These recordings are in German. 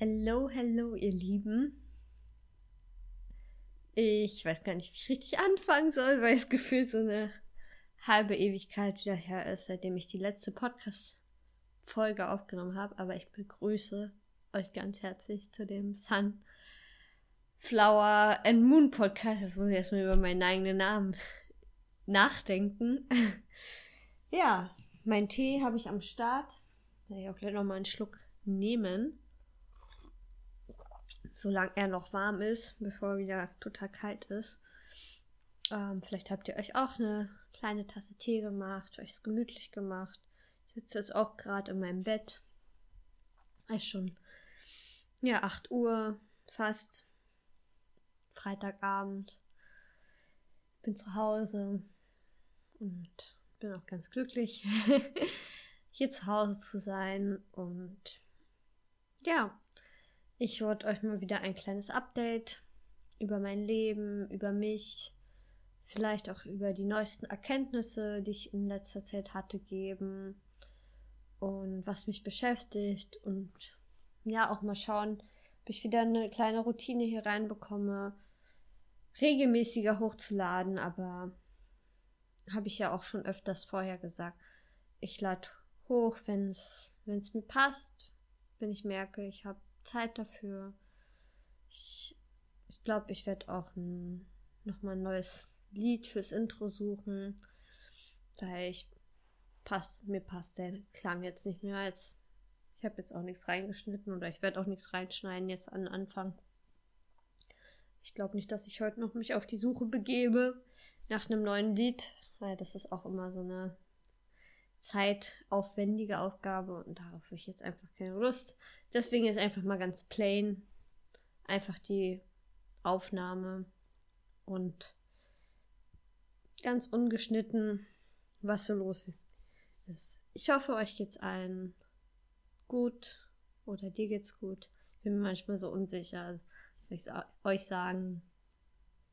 Hello, hello, ihr Lieben. Ich weiß gar nicht, wie ich richtig anfangen soll, weil es gefühlt so eine halbe Ewigkeit wieder her ist, seitdem ich die letzte Podcast-Folge aufgenommen habe. Aber ich begrüße euch ganz herzlich zu dem Sunflower and Moon Podcast. Jetzt muss ich erstmal über meinen eigenen Namen nachdenken. ja, mein Tee habe ich am Start. Werde ich auch gleich nochmal einen Schluck nehmen solange er noch warm ist, bevor er wieder total kalt ist. Ähm, vielleicht habt ihr euch auch eine kleine Tasse Tee gemacht, euch es gemütlich gemacht. Ich sitze jetzt auch gerade in meinem Bett. Es ist schon, ja, 8 Uhr fast. Freitagabend. Bin zu Hause und bin auch ganz glücklich, hier zu Hause zu sein. Und ja, ich wollte euch mal wieder ein kleines Update über mein Leben, über mich, vielleicht auch über die neuesten Erkenntnisse, die ich in letzter Zeit hatte, geben und was mich beschäftigt und ja, auch mal schauen, ob ich wieder eine kleine Routine hier reinbekomme, regelmäßiger hochzuladen, aber habe ich ja auch schon öfters vorher gesagt. Ich lade hoch, wenn es mir passt, wenn ich merke, ich habe Zeit dafür. Ich, ich glaube, ich werde auch ein, nochmal ein neues Lied fürs Intro suchen, weil ich passt, mir passt der Klang jetzt nicht mehr als. Ich habe jetzt auch nichts reingeschnitten oder ich werde auch nichts reinschneiden jetzt an Anfang. Ich glaube nicht, dass ich heute noch mich auf die Suche begebe nach einem neuen Lied, weil das ist auch immer so eine zeitaufwendige Aufgabe und darauf habe ich jetzt einfach keine Lust. Deswegen ist einfach mal ganz plain einfach die Aufnahme und ganz ungeschnitten, was so los ist. Ich hoffe, euch geht's allen gut oder dir geht's gut. Ich bin mir manchmal so unsicher. Ich euch sagen,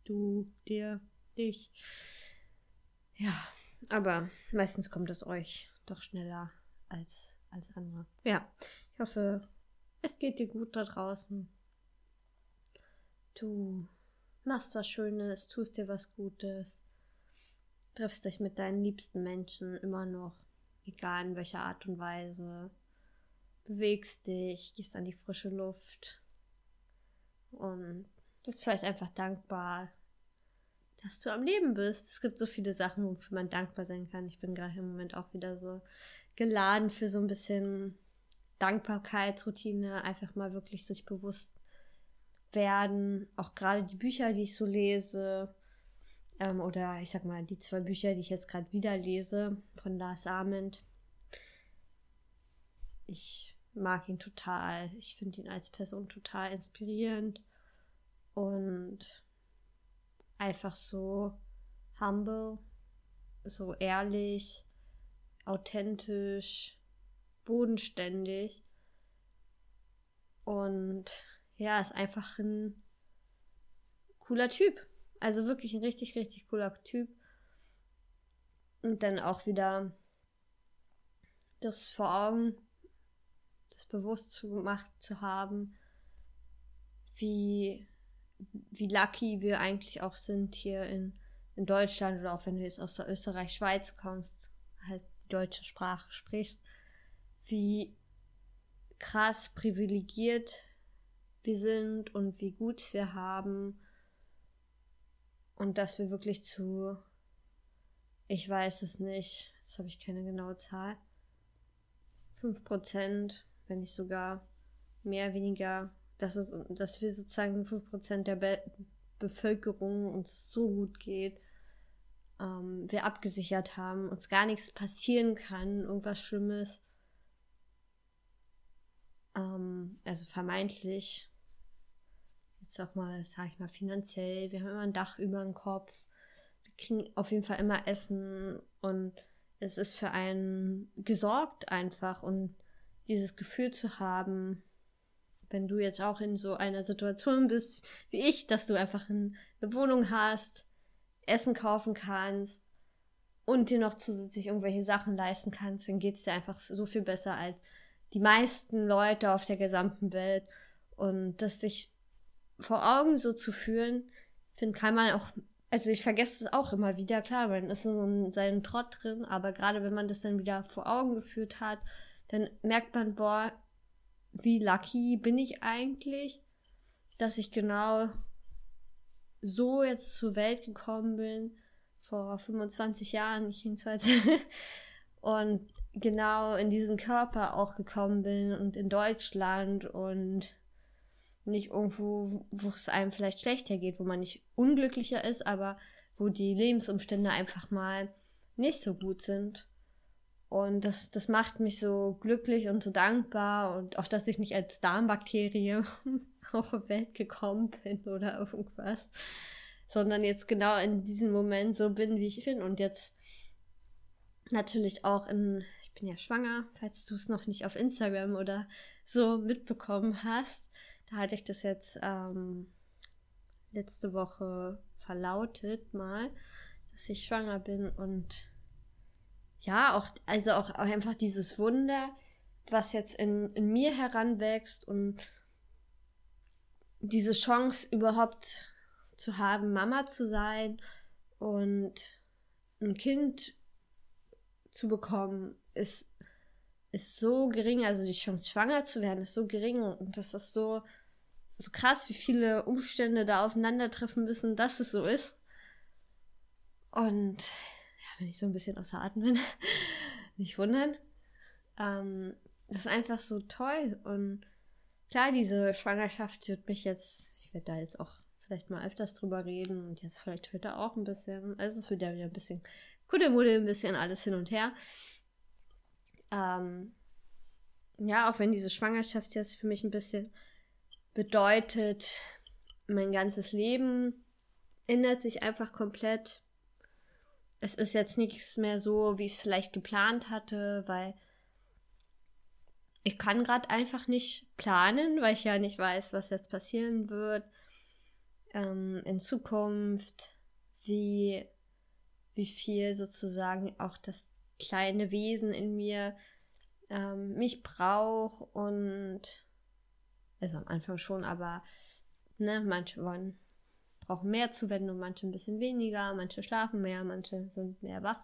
du, dir, dich. Ja, aber meistens kommt es euch doch schneller als, als andere. Ja, ich hoffe, es geht dir gut da draußen. Du machst was Schönes, tust dir was Gutes, triffst dich mit deinen liebsten Menschen immer noch, egal in welcher Art und Weise. Bewegst dich, gehst an die frische Luft und bist vielleicht einfach dankbar, dass du am Leben bist. Es gibt so viele Sachen, wofür man dankbar sein kann. Ich bin gerade im Moment auch wieder so geladen für so ein bisschen Dankbarkeitsroutine, einfach mal wirklich sich bewusst werden. Auch gerade die Bücher, die ich so lese, ähm, oder ich sag mal, die zwei Bücher, die ich jetzt gerade wieder lese, von Lars Ament. Ich mag ihn total. Ich finde ihn als Person total inspirierend. Und einfach so humble, so ehrlich, authentisch, bodenständig. Und ja, ist einfach ein cooler Typ. Also wirklich ein richtig, richtig cooler Typ. Und dann auch wieder das vor Augen, das bewusst zu gemacht zu haben, wie wie lucky wir eigentlich auch sind hier in, in Deutschland oder auch wenn du jetzt aus der Österreich-Schweiz kommst, halt die deutsche Sprache sprichst, wie krass privilegiert wir sind und wie gut wir haben und dass wir wirklich zu, ich weiß es nicht, jetzt habe ich keine genaue Zahl, 5%, wenn nicht sogar mehr, weniger dass, es, dass wir sozusagen 5% der Be Bevölkerung uns so gut geht, ähm, wir abgesichert haben, uns gar nichts passieren kann, irgendwas Schlimmes. Ähm, also vermeintlich, jetzt auch mal, sag ich mal, finanziell, wir haben immer ein Dach über dem Kopf, wir kriegen auf jeden Fall immer Essen und es ist für einen gesorgt einfach und dieses Gefühl zu haben, wenn du jetzt auch in so einer Situation bist wie ich, dass du einfach eine Wohnung hast, Essen kaufen kannst und dir noch zusätzlich irgendwelche Sachen leisten kannst, dann geht es dir einfach so viel besser als die meisten Leute auf der gesamten Welt. Und das sich vor Augen so zu führen, finde, kann man auch, also ich vergesse es auch immer wieder, klar, man ist in seinem Trott drin, aber gerade wenn man das dann wieder vor Augen geführt hat, dann merkt man, boah, wie lucky bin ich eigentlich, dass ich genau so jetzt zur Welt gekommen bin, vor 25 Jahren jedenfalls, und genau in diesen Körper auch gekommen bin und in Deutschland und nicht irgendwo, wo es einem vielleicht schlechter geht, wo man nicht unglücklicher ist, aber wo die Lebensumstände einfach mal nicht so gut sind. Und das, das macht mich so glücklich und so dankbar und auch, dass ich nicht als Darmbakterie auf die Welt gekommen bin oder irgendwas, sondern jetzt genau in diesem Moment so bin, wie ich bin. Und jetzt natürlich auch in, ich bin ja schwanger, falls du es noch nicht auf Instagram oder so mitbekommen hast, da hatte ich das jetzt ähm, letzte Woche verlautet mal, dass ich schwanger bin und ja, auch, also auch, auch einfach dieses Wunder, was jetzt in, in mir heranwächst und diese Chance überhaupt zu haben, Mama zu sein und ein Kind zu bekommen, ist ist so gering, also die Chance schwanger zu werden ist so gering und das ist so, so krass, wie viele Umstände da aufeinandertreffen müssen, dass es so ist. Und wenn ich so ein bisschen außer Atem bin, nicht wundern. Ähm, das ist einfach so toll und klar, diese Schwangerschaft wird mich jetzt, ich werde da jetzt auch vielleicht mal öfters drüber reden und jetzt vielleicht heute auch ein bisschen, also es wird ja wieder ein bisschen Kuddelmuddel, ein bisschen alles hin und her. Ähm, ja, auch wenn diese Schwangerschaft jetzt für mich ein bisschen bedeutet, mein ganzes Leben ändert sich einfach komplett. Es ist jetzt nichts mehr so, wie ich es vielleicht geplant hatte, weil ich kann gerade einfach nicht planen, weil ich ja nicht weiß, was jetzt passieren wird ähm, in Zukunft, wie, wie viel sozusagen auch das kleine Wesen in mir ähm, mich braucht und also am Anfang schon, aber ne, manche wollen brauchen mehr Zuwendung, manche ein bisschen weniger, manche schlafen mehr, manche sind mehr wach.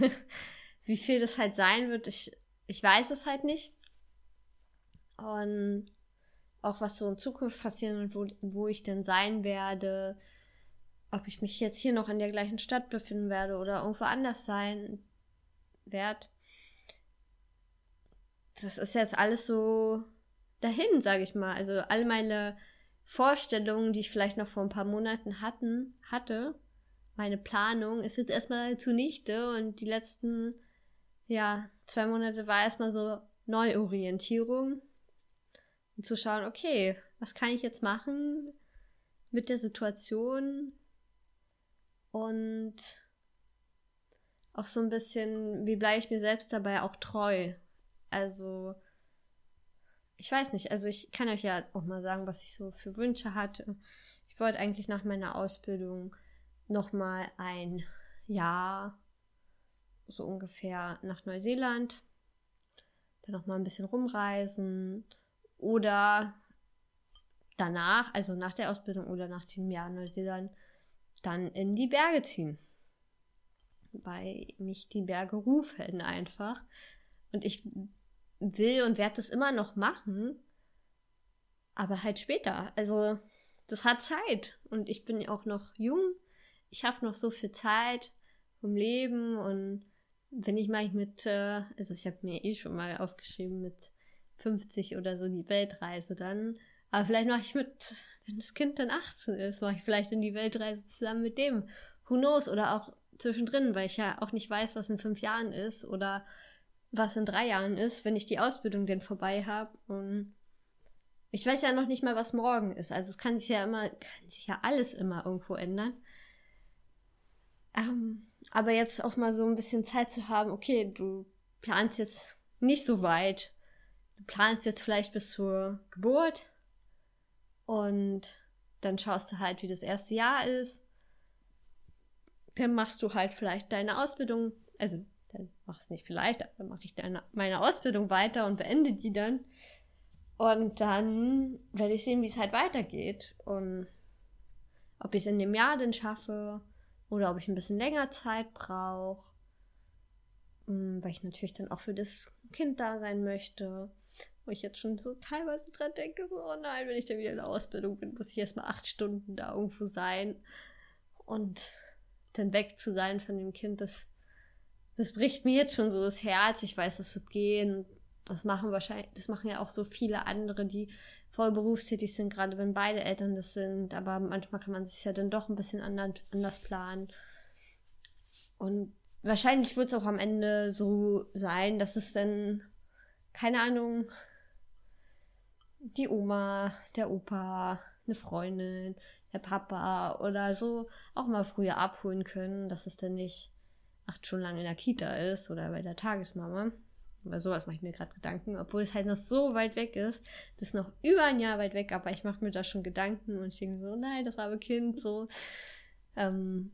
Wie viel das halt sein wird, ich, ich weiß es halt nicht. Und auch was so in Zukunft passieren und wo, wo ich denn sein werde, ob ich mich jetzt hier noch in der gleichen Stadt befinden werde oder irgendwo anders sein, wert. Das ist jetzt alles so dahin, sage ich mal. Also all meine Vorstellungen, die ich vielleicht noch vor ein paar Monaten hatten, hatte, meine Planung, ist jetzt erstmal zunichte und die letzten, ja, zwei Monate war erstmal so Neuorientierung. Und zu schauen, okay, was kann ich jetzt machen mit der Situation und auch so ein bisschen, wie bleibe ich mir selbst dabei auch treu. Also, ich weiß nicht, also ich kann euch ja auch mal sagen, was ich so für Wünsche hatte. Ich wollte eigentlich nach meiner Ausbildung nochmal ein Jahr, so ungefähr, nach Neuseeland, dann nochmal ein bisschen rumreisen oder danach, also nach der Ausbildung oder nach dem Jahr Neuseeland, dann in die Berge ziehen weil mich die Berge rufen einfach. Und ich will und werde das immer noch machen, aber halt später. Also, das hat Zeit. Und ich bin auch noch jung. Ich habe noch so viel Zeit vom Leben. Und wenn ich mal mit, äh, also ich habe mir eh schon mal aufgeschrieben, mit 50 oder so die Weltreise dann. Aber vielleicht mache ich mit, wenn das Kind dann 18 ist, mache ich vielleicht in die Weltreise zusammen mit dem. Who knows? Oder auch zwischendrin, weil ich ja auch nicht weiß, was in fünf Jahren ist oder was in drei Jahren ist, wenn ich die Ausbildung denn vorbei habe. Und ich weiß ja noch nicht mal, was morgen ist. Also es kann sich ja immer, kann sich ja alles immer irgendwo ändern. Ähm, aber jetzt auch mal so ein bisschen Zeit zu haben, okay, du planst jetzt nicht so weit. Du planst jetzt vielleicht bis zur Geburt und dann schaust du halt, wie das erste Jahr ist dann machst du halt vielleicht deine Ausbildung, also dann machst du nicht vielleicht, dann mache ich deine, meine Ausbildung weiter und beende die dann. Und dann werde ich sehen, wie es halt weitergeht. Und ob ich es in dem Jahr denn schaffe oder ob ich ein bisschen länger Zeit brauche. Hm, weil ich natürlich dann auch für das Kind da sein möchte. Wo ich jetzt schon so teilweise dran denke, so, oh nein, wenn ich dann wieder in der Ausbildung bin, muss ich erstmal acht Stunden da irgendwo sein. Und dann weg zu sein von dem Kind, das, das bricht mir jetzt schon so das Herz. Ich weiß, das wird gehen. Das machen wahrscheinlich, das machen ja auch so viele andere, die voll berufstätig sind, gerade wenn beide Eltern das sind. Aber manchmal kann man sich ja dann doch ein bisschen anders, planen. Und wahrscheinlich wird es auch am Ende so sein, dass es dann, keine Ahnung, die Oma, der Opa, eine Freundin, der Papa oder so auch mal früher abholen können, dass es dann nicht acht Stunden lang in der Kita ist oder bei der Tagesmama. Über sowas mache ich mir gerade Gedanken, obwohl es halt noch so weit weg ist. Das ist noch über ein Jahr weit weg, aber ich mache mir da schon Gedanken und ich denke so, nein, das arme Kind, so. Ähm,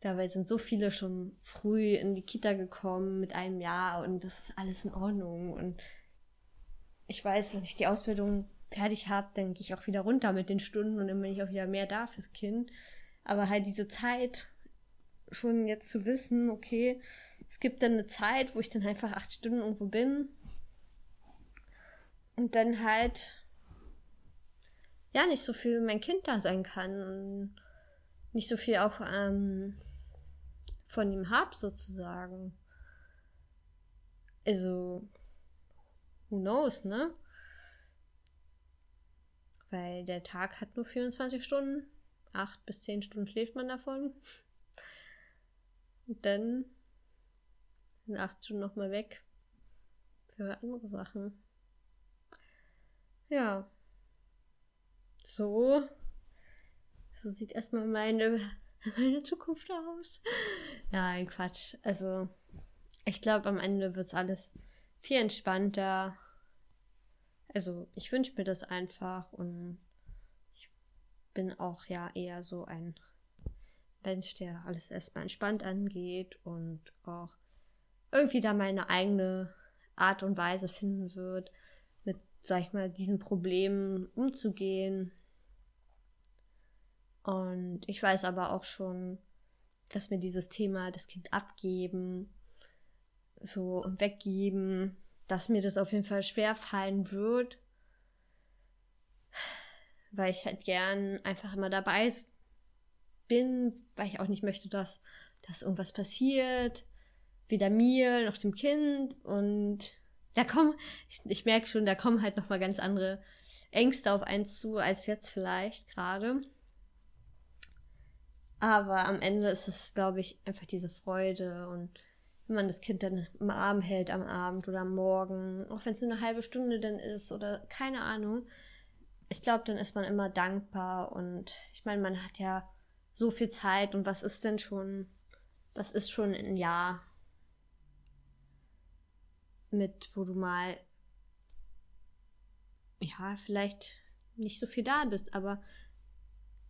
dabei sind so viele schon früh in die Kita gekommen mit einem Jahr und das ist alles in Ordnung. Und ich weiß, wenn ich die Ausbildung fertig habe, dann gehe ich auch wieder runter mit den Stunden und dann bin ich auch wieder mehr da fürs Kind. Aber halt diese Zeit schon jetzt zu wissen, okay, es gibt dann eine Zeit, wo ich dann einfach acht Stunden irgendwo bin und dann halt ja nicht so viel mein Kind da sein kann und nicht so viel auch ähm, von ihm hab sozusagen. Also, who knows, ne? Weil der Tag hat nur 24 Stunden. Acht bis zehn Stunden schläft man davon. Und dann sind acht Stunden nochmal weg. Für andere Sachen. Ja. So. So sieht erstmal meine, meine Zukunft aus. Ja, ein Quatsch. Also, ich glaube, am Ende wird es alles viel entspannter also ich wünsche mir das einfach und ich bin auch ja eher so ein Mensch, der alles erstmal entspannt angeht und auch irgendwie da meine eigene Art und Weise finden wird, mit, sag ich mal, diesen Problemen umzugehen. Und ich weiß aber auch schon, dass mir dieses Thema das Kind abgeben, so weggeben, dass mir das auf jeden Fall schwer fallen wird, weil ich halt gern einfach immer dabei bin, weil ich auch nicht möchte, dass, dass irgendwas passiert, weder mir noch dem Kind und da kommen, ich, ich merke schon, da kommen halt nochmal ganz andere Ängste auf einen zu, als jetzt vielleicht gerade. Aber am Ende ist es, glaube ich, einfach diese Freude und wenn man das Kind dann im Arm hält am Abend oder am Morgen, auch wenn es nur eine halbe Stunde dann ist oder keine Ahnung. Ich glaube, dann ist man immer dankbar und ich meine, man hat ja so viel Zeit und was ist denn schon, was ist schon ein Jahr mit, wo du mal, ja, vielleicht nicht so viel da bist, aber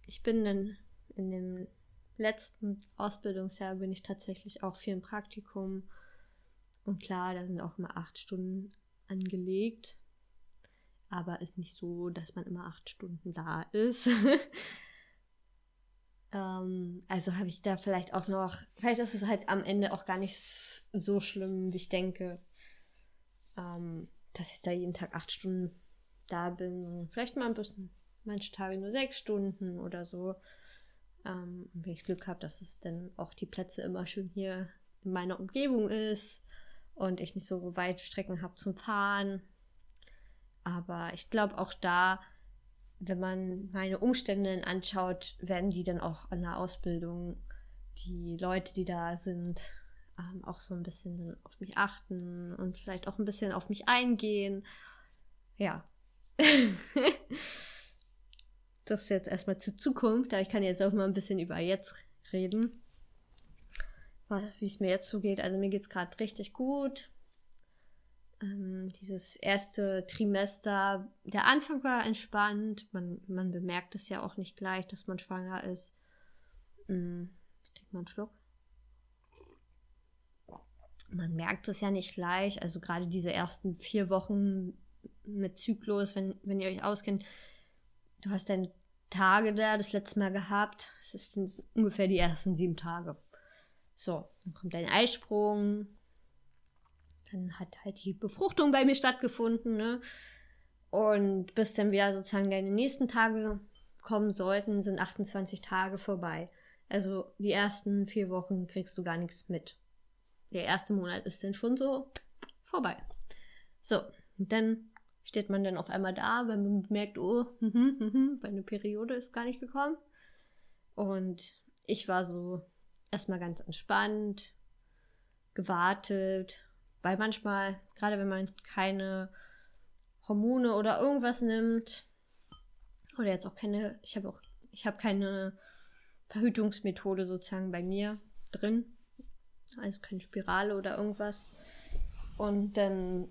ich bin dann in dem letzten Ausbildungsjahr bin ich tatsächlich auch viel im Praktikum. Und klar, da sind auch immer acht Stunden angelegt. Aber ist nicht so, dass man immer acht Stunden da ist. ähm, also habe ich da vielleicht auch noch, vielleicht ist es halt am Ende auch gar nicht so schlimm, wie ich denke, ähm, dass ich da jeden Tag acht Stunden da bin. Vielleicht mal ein bisschen, manche Tage nur sechs Stunden oder so. Ähm, wenn ich Glück habe, dass es dann auch die Plätze immer schön hier in meiner Umgebung ist und ich nicht so weite Strecken habe zum Fahren. Aber ich glaube auch da, wenn man meine Umstände anschaut, werden die dann auch an der Ausbildung, die Leute, die da sind, ähm, auch so ein bisschen auf mich achten und vielleicht auch ein bisschen auf mich eingehen. Ja. das jetzt erstmal zur Zukunft, aber ich kann jetzt auch mal ein bisschen über jetzt reden. Wie es mir jetzt so geht. Also mir geht es gerade richtig gut. Ähm, dieses erste Trimester, der Anfang war entspannt. Man, man bemerkt es ja auch nicht gleich, dass man schwanger ist. Ähm, ich trinke mal einen Schluck. Man merkt es ja nicht gleich. Also gerade diese ersten vier Wochen mit Zyklus, wenn, wenn ihr euch auskennt, du hast deine Tage da das letzte Mal gehabt. Das sind ungefähr die ersten sieben Tage. So, dann kommt dein Eisprung. Dann hat halt die Befruchtung bei mir stattgefunden, ne? Und bis dann wieder sozusagen deine nächsten Tage kommen sollten, sind 28 Tage vorbei. Also die ersten vier Wochen kriegst du gar nichts mit. Der erste Monat ist dann schon so vorbei. So, dann steht man dann auf einmal da, wenn man merkt, oh, meine Periode ist gar nicht gekommen. Und ich war so erstmal ganz entspannt, gewartet, weil manchmal, gerade wenn man keine Hormone oder irgendwas nimmt, oder jetzt auch keine, ich habe auch, ich habe keine Verhütungsmethode sozusagen bei mir drin, also keine Spirale oder irgendwas. Und dann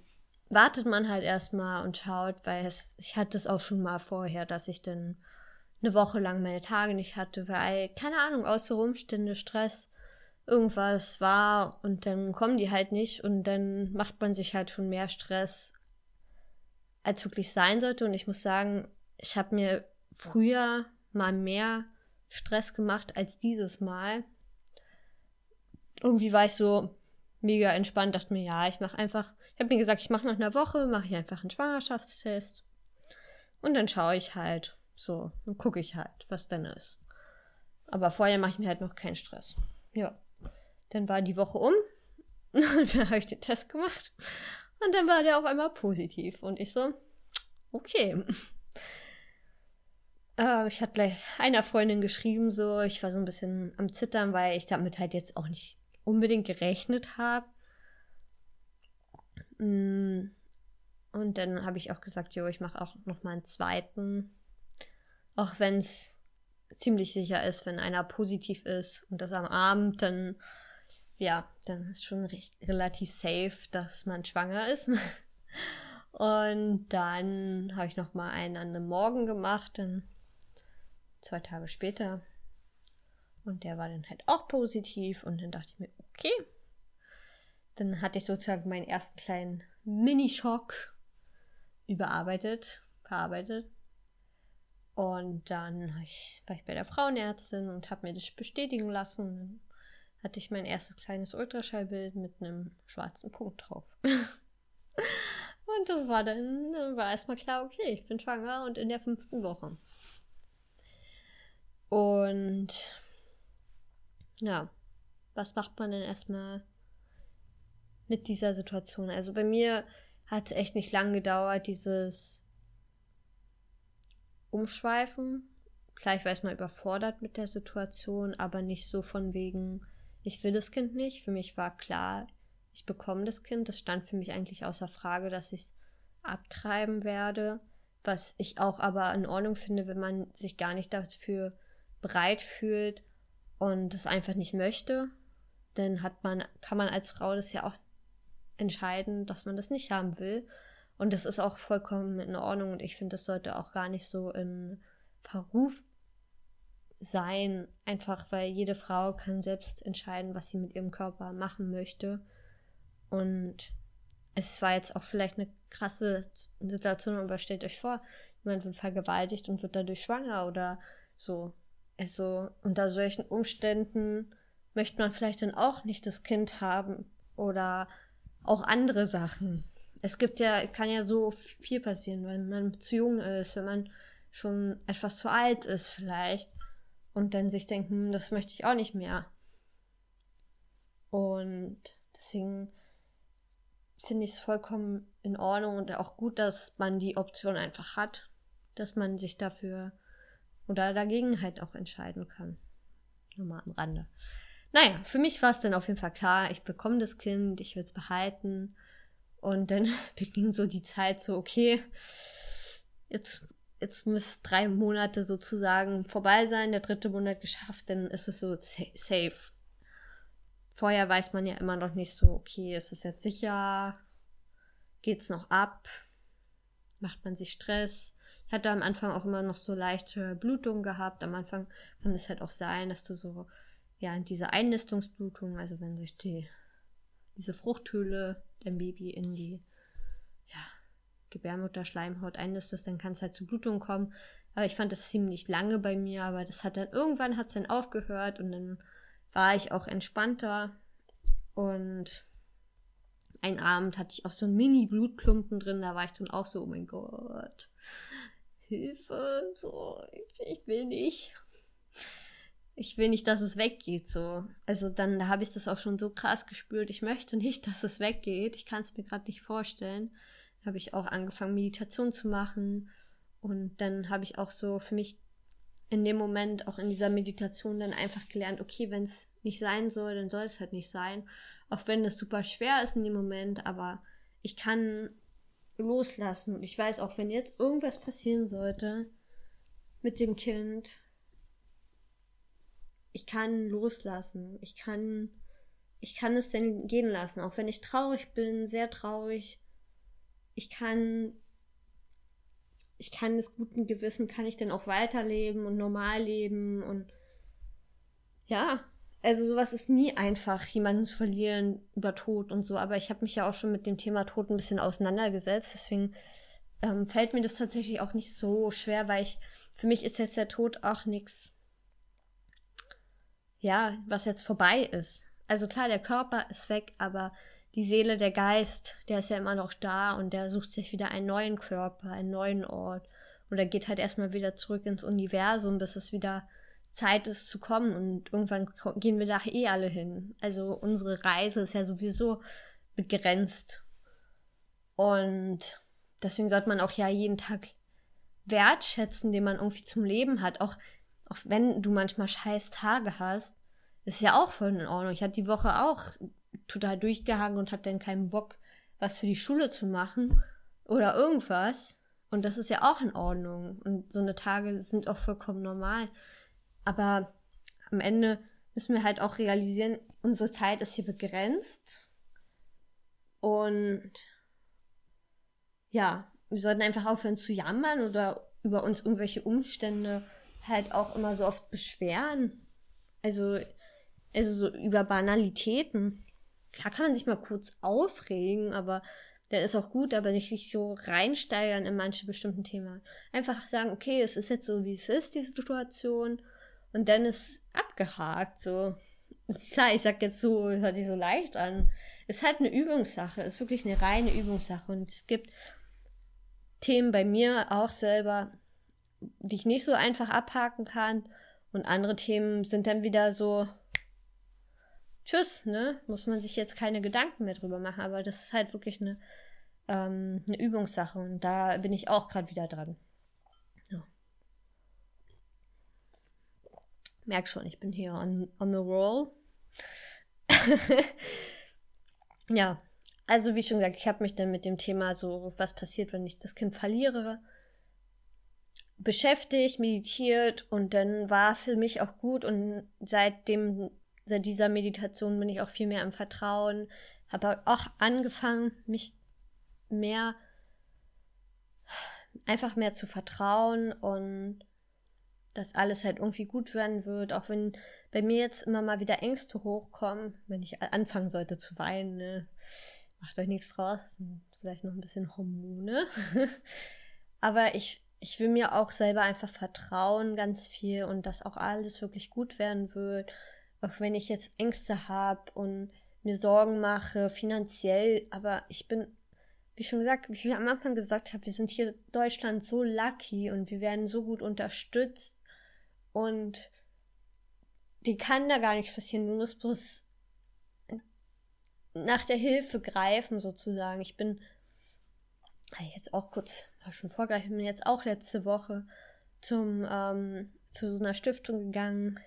wartet man halt erstmal und schaut, weil es, ich hatte es auch schon mal vorher, dass ich dann eine Woche lang meine Tage nicht hatte, weil, keine Ahnung, außer Umstände, Stress, irgendwas war und dann kommen die halt nicht und dann macht man sich halt schon mehr Stress, als wirklich sein sollte. Und ich muss sagen, ich habe mir früher mal mehr Stress gemacht als dieses Mal. Irgendwie war ich so mega entspannt, dachte mir, ja, ich mache einfach, ich habe mir gesagt, ich mache nach einer Woche, mache ich einfach einen Schwangerschaftstest und dann schaue ich halt so, dann gucke ich halt, was denn ist. Aber vorher mache ich mir halt noch keinen Stress. Ja. Dann war die Woche um und dann habe ich den Test gemacht und dann war der auf einmal positiv und ich so, okay. Äh, ich hatte gleich einer Freundin geschrieben, so, ich war so ein bisschen am Zittern, weil ich damit halt jetzt auch nicht unbedingt gerechnet habe. Mm, und dann habe ich auch gesagt, jo, ich mache auch noch mal einen zweiten. Auch wenn es ziemlich sicher ist, wenn einer positiv ist und das am Abend, dann ja, dann ist schon recht, relativ safe, dass man schwanger ist. und dann habe ich noch mal einen an dem Morgen gemacht, dann zwei Tage später und der war dann halt auch positiv. Und dann dachte ich mir, okay. Dann hatte ich sozusagen meinen ersten kleinen Minischock überarbeitet, verarbeitet. Und dann war ich bei der Frauenärztin und habe mir das bestätigen lassen. Hatte ich mein erstes kleines Ultraschallbild mit einem schwarzen Punkt drauf. und das war dann, war erstmal klar, okay, ich bin schwanger und in der fünften Woche. Und ja, was macht man denn erstmal mit dieser Situation? Also bei mir hat es echt nicht lang gedauert, dieses Umschweifen. Klar, ich war erstmal überfordert mit der Situation, aber nicht so von wegen, ich will das Kind nicht. Für mich war klar, ich bekomme das Kind. Das stand für mich eigentlich außer Frage, dass ich es abtreiben werde. Was ich auch aber in Ordnung finde, wenn man sich gar nicht dafür bereit fühlt und es einfach nicht möchte, dann hat man, kann man als Frau das ja auch entscheiden, dass man das nicht haben will. Und das ist auch vollkommen in Ordnung und ich finde, das sollte auch gar nicht so in Verruf sein, einfach weil jede Frau kann selbst entscheiden, was sie mit ihrem Körper machen möchte. Und es war jetzt auch vielleicht eine krasse Situation, aber stellt euch vor, jemand wird vergewaltigt und wird dadurch schwanger oder so. Also unter solchen Umständen möchte man vielleicht dann auch nicht das Kind haben oder auch andere Sachen. Es gibt ja, kann ja so viel passieren, wenn man zu jung ist, wenn man schon etwas zu alt ist vielleicht und dann sich denken, hm, das möchte ich auch nicht mehr. Und deswegen finde ich es vollkommen in Ordnung und auch gut, dass man die Option einfach hat, dass man sich dafür oder dagegen halt auch entscheiden kann. Nur mal am Rande. Naja, für mich war es dann auf jeden Fall klar, ich bekomme das Kind, ich will es behalten. Und dann beging so die Zeit so, okay, jetzt, jetzt müssen drei Monate sozusagen vorbei sein, der dritte Monat geschafft, dann ist es so safe. Vorher weiß man ja immer noch nicht so, okay, ist es jetzt sicher? Geht's noch ab? Macht man sich Stress? Ich hatte am Anfang auch immer noch so leichte Blutungen gehabt. Am Anfang kann es halt auch sein, dass du so, ja, diese Einnistungsblutung, also wenn sich die, diese Fruchthöhle der Baby in die, ja, Gebärmutterschleimhaut einlistest, dann kann es halt zu Blutungen kommen. Aber ich fand das ziemlich lange bei mir, aber das hat dann irgendwann hat's dann aufgehört und dann war ich auch entspannter. Und ein Abend hatte ich auch so ein Mini-Blutklumpen drin, da war ich dann auch so, oh mein Gott, Hilfe, so, ich, ich will nicht. Ich will nicht, dass es weggeht, so. Also dann da habe ich das auch schon so krass gespürt. Ich möchte nicht, dass es weggeht. Ich kann es mir gerade nicht vorstellen. Habe ich auch angefangen, Meditation zu machen. Und dann habe ich auch so für mich in dem Moment, auch in dieser Meditation, dann einfach gelernt, okay, wenn es nicht sein soll, dann soll es halt nicht sein. Auch wenn es super schwer ist in dem Moment, aber ich kann loslassen. Und ich weiß auch, wenn jetzt irgendwas passieren sollte mit dem Kind, ich kann loslassen. Ich kann, ich kann es dann gehen lassen. Auch wenn ich traurig bin, sehr traurig. Ich kann, ich kann des guten Gewissen, kann ich dann auch weiterleben und normal leben und ja, also sowas ist nie einfach, jemanden zu verlieren über Tod und so. Aber ich habe mich ja auch schon mit dem Thema Tod ein bisschen auseinandergesetzt. Deswegen ähm, fällt mir das tatsächlich auch nicht so schwer, weil ich, für mich ist jetzt der Tod auch nichts, ja, was jetzt vorbei ist. Also klar, der Körper ist weg, aber die Seele, der Geist, der ist ja immer noch da und der sucht sich wieder einen neuen Körper, einen neuen Ort. Oder geht halt erstmal wieder zurück ins Universum, bis es wieder Zeit ist zu kommen und irgendwann gehen wir da eh alle hin. Also unsere Reise ist ja sowieso begrenzt. Und deswegen sollte man auch ja jeden Tag wertschätzen, den man irgendwie zum Leben hat. Auch, auch wenn du manchmal scheiß Tage hast, ist ja auch voll in Ordnung. Ich hatte die Woche auch total durchgehangen und hatte dann keinen Bock, was für die Schule zu machen oder irgendwas. Und das ist ja auch in Ordnung. Und so eine Tage sind auch vollkommen normal. Aber am Ende müssen wir halt auch realisieren, unsere Zeit ist hier begrenzt. Und ja, wir sollten einfach aufhören zu jammern oder über uns irgendwelche Umstände halt auch immer so oft beschweren. Also, also so über Banalitäten. Klar kann man sich mal kurz aufregen, aber der ist auch gut, aber nicht so reinsteigern in manche bestimmten Themen. Einfach sagen, okay, es ist jetzt so, wie es ist, die Situation. Und dann ist abgehakt, so. Klar, ich sag jetzt so, hört sich so leicht an. Ist halt eine Übungssache, ist wirklich eine reine Übungssache. Und es gibt Themen bei mir auch selber, die ich nicht so einfach abhaken kann. Und andere Themen sind dann wieder so, tschüss, ne? Muss man sich jetzt keine Gedanken mehr drüber machen. Aber das ist halt wirklich eine, ähm, eine Übungssache. Und da bin ich auch gerade wieder dran. Merk schon, ich bin hier on, on the roll. ja, also wie schon gesagt, ich habe mich dann mit dem Thema so, was passiert, wenn ich das Kind verliere, beschäftigt, meditiert und dann war für mich auch gut und seitdem, seit dieser Meditation bin ich auch viel mehr im Vertrauen, habe auch angefangen, mich mehr, einfach mehr zu vertrauen und dass alles halt irgendwie gut werden wird, auch wenn bei mir jetzt immer mal wieder Ängste hochkommen, wenn ich anfangen sollte zu weinen, ne? macht euch nichts draus, vielleicht noch ein bisschen Hormone. Aber ich, ich will mir auch selber einfach vertrauen, ganz viel und dass auch alles wirklich gut werden wird, auch wenn ich jetzt Ängste habe und mir Sorgen mache, finanziell, aber ich bin wie schon gesagt, wie ich am Anfang gesagt habe, wir sind hier Deutschland so lucky und wir werden so gut unterstützt und die kann da gar nichts passieren. Du musst bloß nach der Hilfe greifen, sozusagen. Ich bin jetzt auch kurz, war schon vorgreifen, bin jetzt auch letzte Woche zum, ähm, zu so einer Stiftung gegangen,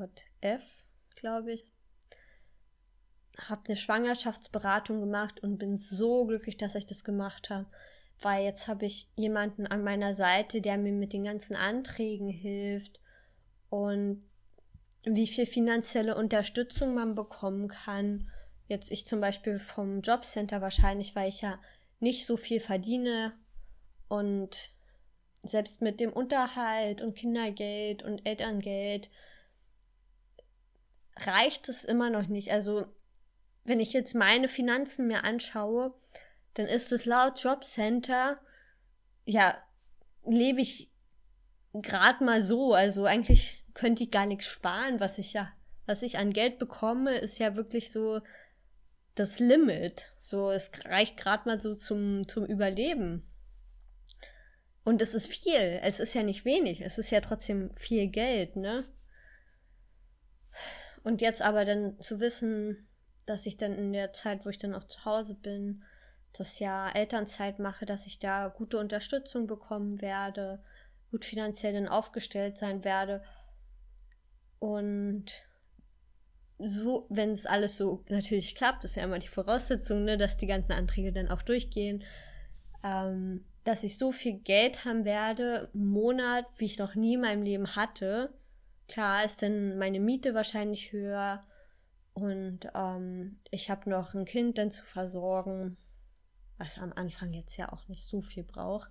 EJF, glaube ich. Hab eine Schwangerschaftsberatung gemacht und bin so glücklich, dass ich das gemacht habe weil jetzt habe ich jemanden an meiner Seite, der mir mit den ganzen Anträgen hilft und wie viel finanzielle Unterstützung man bekommen kann. Jetzt ich zum Beispiel vom Jobcenter wahrscheinlich, weil ich ja nicht so viel verdiene und selbst mit dem Unterhalt und Kindergeld und Elterngeld reicht es immer noch nicht. Also wenn ich jetzt meine Finanzen mir anschaue, dann ist es laut Jobcenter, ja, lebe ich gerade mal so. Also eigentlich könnte ich gar nichts sparen, was ich ja, was ich an Geld bekomme, ist ja wirklich so das Limit. So, es reicht gerade mal so zum, zum Überleben. Und es ist viel. Es ist ja nicht wenig. Es ist ja trotzdem viel Geld, ne? Und jetzt aber dann zu wissen, dass ich dann in der Zeit, wo ich dann auch zu Hause bin, das Jahr Elternzeit mache, dass ich da gute Unterstützung bekommen werde, gut finanziell dann aufgestellt sein werde. Und so, wenn es alles so natürlich klappt, ist ja immer die Voraussetzung, ne, dass die ganzen Anträge dann auch durchgehen, ähm, dass ich so viel Geld haben werde, Monat, wie ich noch nie in meinem Leben hatte. Klar ist dann meine Miete wahrscheinlich höher und ähm, ich habe noch ein Kind dann zu versorgen, was am Anfang jetzt ja auch nicht so viel braucht.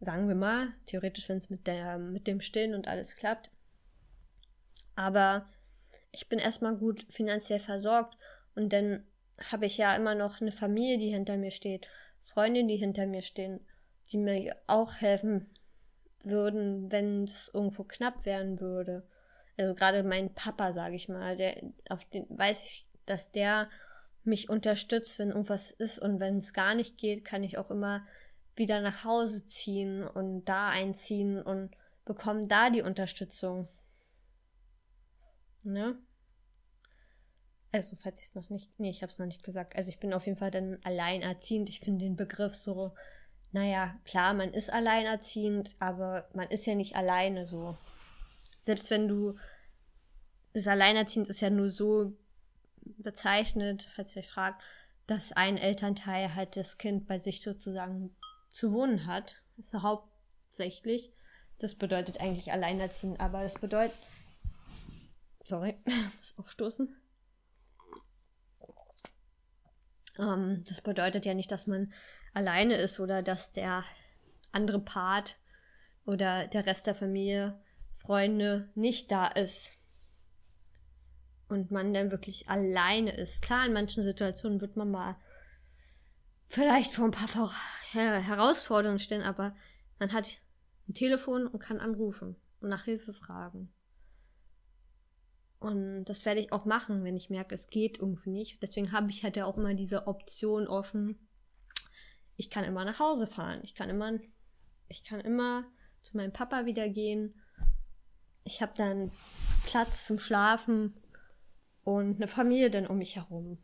Sagen wir mal, theoretisch, wenn es mit, mit dem Stillen und alles klappt. Aber ich bin erstmal gut finanziell versorgt und dann habe ich ja immer noch eine Familie, die hinter mir steht, Freunde, die hinter mir stehen die mir auch helfen würden, wenn es irgendwo knapp werden würde. Also gerade mein Papa, sage ich mal, der auf den weiß ich, dass der mich unterstützt, wenn irgendwas ist und wenn es gar nicht geht, kann ich auch immer wieder nach Hause ziehen und da einziehen und bekomme da die Unterstützung. Ne? Also, falls ich es noch nicht, nee, ich habe es noch nicht gesagt. Also, ich bin auf jeden Fall dann alleinerziehend. Ich finde den Begriff so naja, klar, man ist alleinerziehend, aber man ist ja nicht alleine so. Selbst wenn du das Alleinerziehend ist ja nur so bezeichnet, falls ihr euch fragt, dass ein Elternteil halt das Kind bei sich sozusagen zu wohnen hat. Das ist hauptsächlich. Das bedeutet eigentlich alleinerziehend, aber das bedeutet. Sorry, muss aufstoßen. Ähm, das bedeutet ja nicht, dass man alleine ist oder dass der andere Part oder der Rest der Familie, Freunde nicht da ist. Und man dann wirklich alleine ist. Klar, in manchen Situationen wird man mal vielleicht vor ein paar Herausforderungen stehen, aber man hat ein Telefon und kann anrufen und nach Hilfe fragen. Und das werde ich auch machen, wenn ich merke, es geht irgendwie nicht. Deswegen habe ich halt ja auch immer diese Option offen, ich kann immer nach Hause fahren. Ich kann immer, ich kann immer zu meinem Papa wieder gehen. Ich habe dann Platz zum Schlafen und eine Familie dann um mich herum.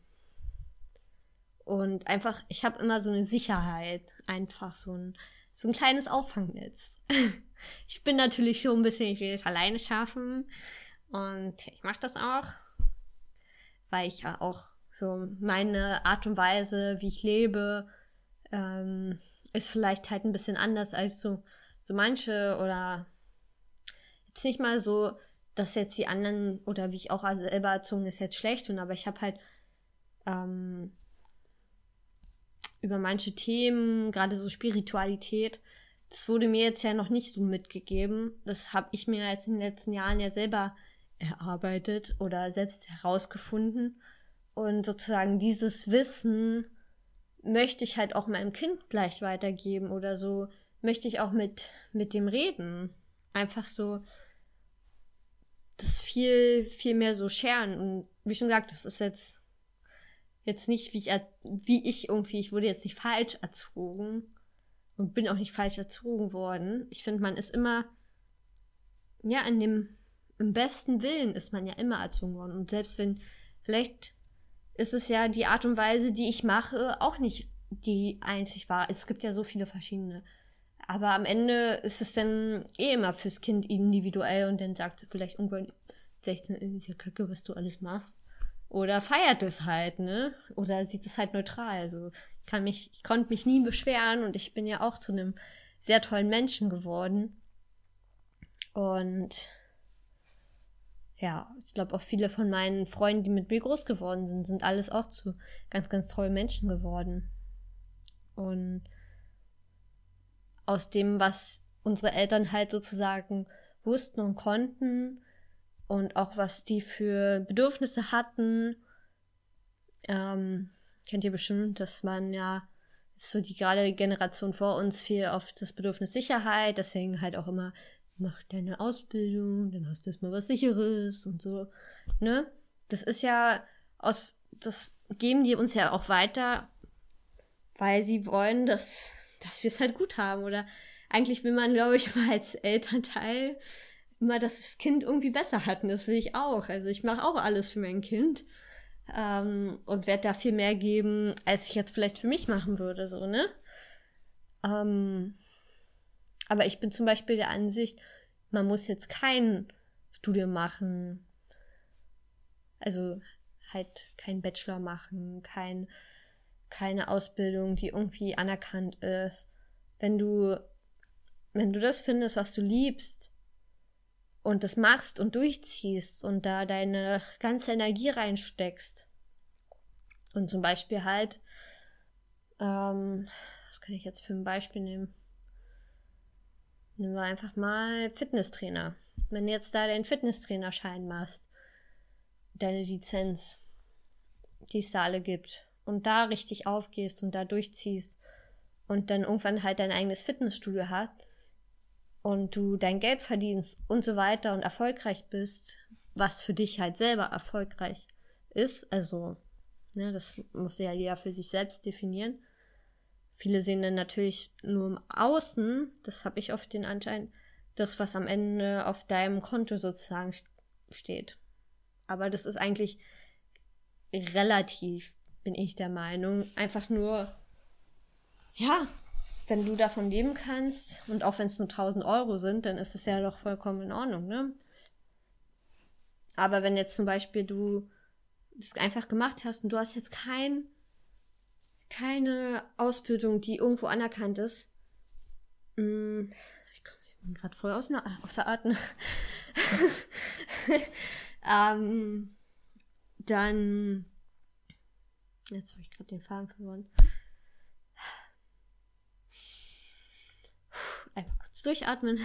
Und einfach, ich habe immer so eine Sicherheit, einfach so ein, so ein kleines Auffangnetz. ich bin natürlich so ein bisschen, ich will es alleine schaffen. Und ich mache das auch, weil ich ja auch so meine Art und Weise, wie ich lebe, ähm, ist vielleicht halt ein bisschen anders als so, so manche oder jetzt nicht mal so, dass jetzt die anderen oder wie ich auch selber erzogen ist jetzt schlecht und aber ich habe halt ähm, über manche Themen, gerade so Spiritualität, das wurde mir jetzt ja noch nicht so mitgegeben. Das habe ich mir jetzt in den letzten Jahren ja selber erarbeitet oder selbst herausgefunden. Und sozusagen dieses Wissen möchte ich halt auch meinem Kind gleich weitergeben oder so möchte ich auch mit, mit dem reden. Einfach so das viel, viel mehr so scheren. Und wie schon gesagt, das ist jetzt, jetzt nicht, wie ich, wie ich irgendwie, ich wurde jetzt nicht falsch erzogen und bin auch nicht falsch erzogen worden. Ich finde, man ist immer, ja, in dem, im besten Willen ist man ja immer erzogen worden. Und selbst wenn vielleicht ist es ja die Art und Weise, die ich mache, auch nicht die einzig war. Es gibt ja so viele verschiedene. Aber am Ende ist es dann eh immer fürs Kind individuell und dann sagt es vielleicht irgendwann 16, ist ja kacke, was du alles machst. Oder feiert es halt, ne? Oder sieht es halt neutral. Also ich kann mich, ich konnte mich nie beschweren und ich bin ja auch zu einem sehr tollen Menschen geworden. Und ja, ich glaube auch viele von meinen Freunden, die mit mir groß geworden sind, sind alles auch zu ganz, ganz tollen Menschen geworden. Und aus dem, was unsere Eltern halt sozusagen wussten und konnten und auch was die für Bedürfnisse hatten, ähm, kennt ihr bestimmt, dass man ja so die gerade Generation vor uns viel auf das Bedürfnis Sicherheit, deswegen halt auch immer, mach deine Ausbildung, dann hast du erstmal was Sicheres und so, ne? Das ist ja aus, das geben die uns ja auch weiter, weil sie wollen, dass, dass wir es halt gut haben. Oder eigentlich will man, glaube ich, mal als Elternteil immer, dass das Kind irgendwie besser hat. Und das will ich auch. Also ich mache auch alles für mein Kind. Ähm, und werde da viel mehr geben, als ich jetzt vielleicht für mich machen würde, so, ne? Ähm, aber ich bin zum Beispiel der Ansicht, man muss jetzt kein Studium machen. Also halt kein Bachelor machen, kein, keine Ausbildung, die irgendwie anerkannt ist. Wenn du, wenn du das findest, was du liebst und das machst und durchziehst und da deine ganze Energie reinsteckst und zum Beispiel halt, ähm, was kann ich jetzt für ein Beispiel nehmen? Nehmen wir einfach mal Fitnesstrainer. Wenn du jetzt da deinen Fitnesstrainerschein machst, deine Lizenz, die es da alle gibt, und da richtig aufgehst und da durchziehst und dann irgendwann halt dein eigenes Fitnessstudio hast und du dein Geld verdienst und so weiter und erfolgreich bist, was für dich halt selber erfolgreich ist, also, ne, das muss ja jeder für sich selbst definieren. Viele sehen dann natürlich nur im Außen, das habe ich oft den Anschein, das, was am Ende auf deinem Konto sozusagen steht. Aber das ist eigentlich relativ, bin ich der Meinung. Einfach nur, ja, wenn du davon leben kannst und auch wenn es nur 1000 Euro sind, dann ist es ja doch vollkommen in Ordnung, ne? Aber wenn jetzt zum Beispiel du das einfach gemacht hast und du hast jetzt kein, keine Ausbildung, die irgendwo anerkannt ist, hm, ich bin gerade voll aus, außer Atem. Ähm, dann. Jetzt habe ich gerade den Faden verloren. Einfach kurz durchatmen.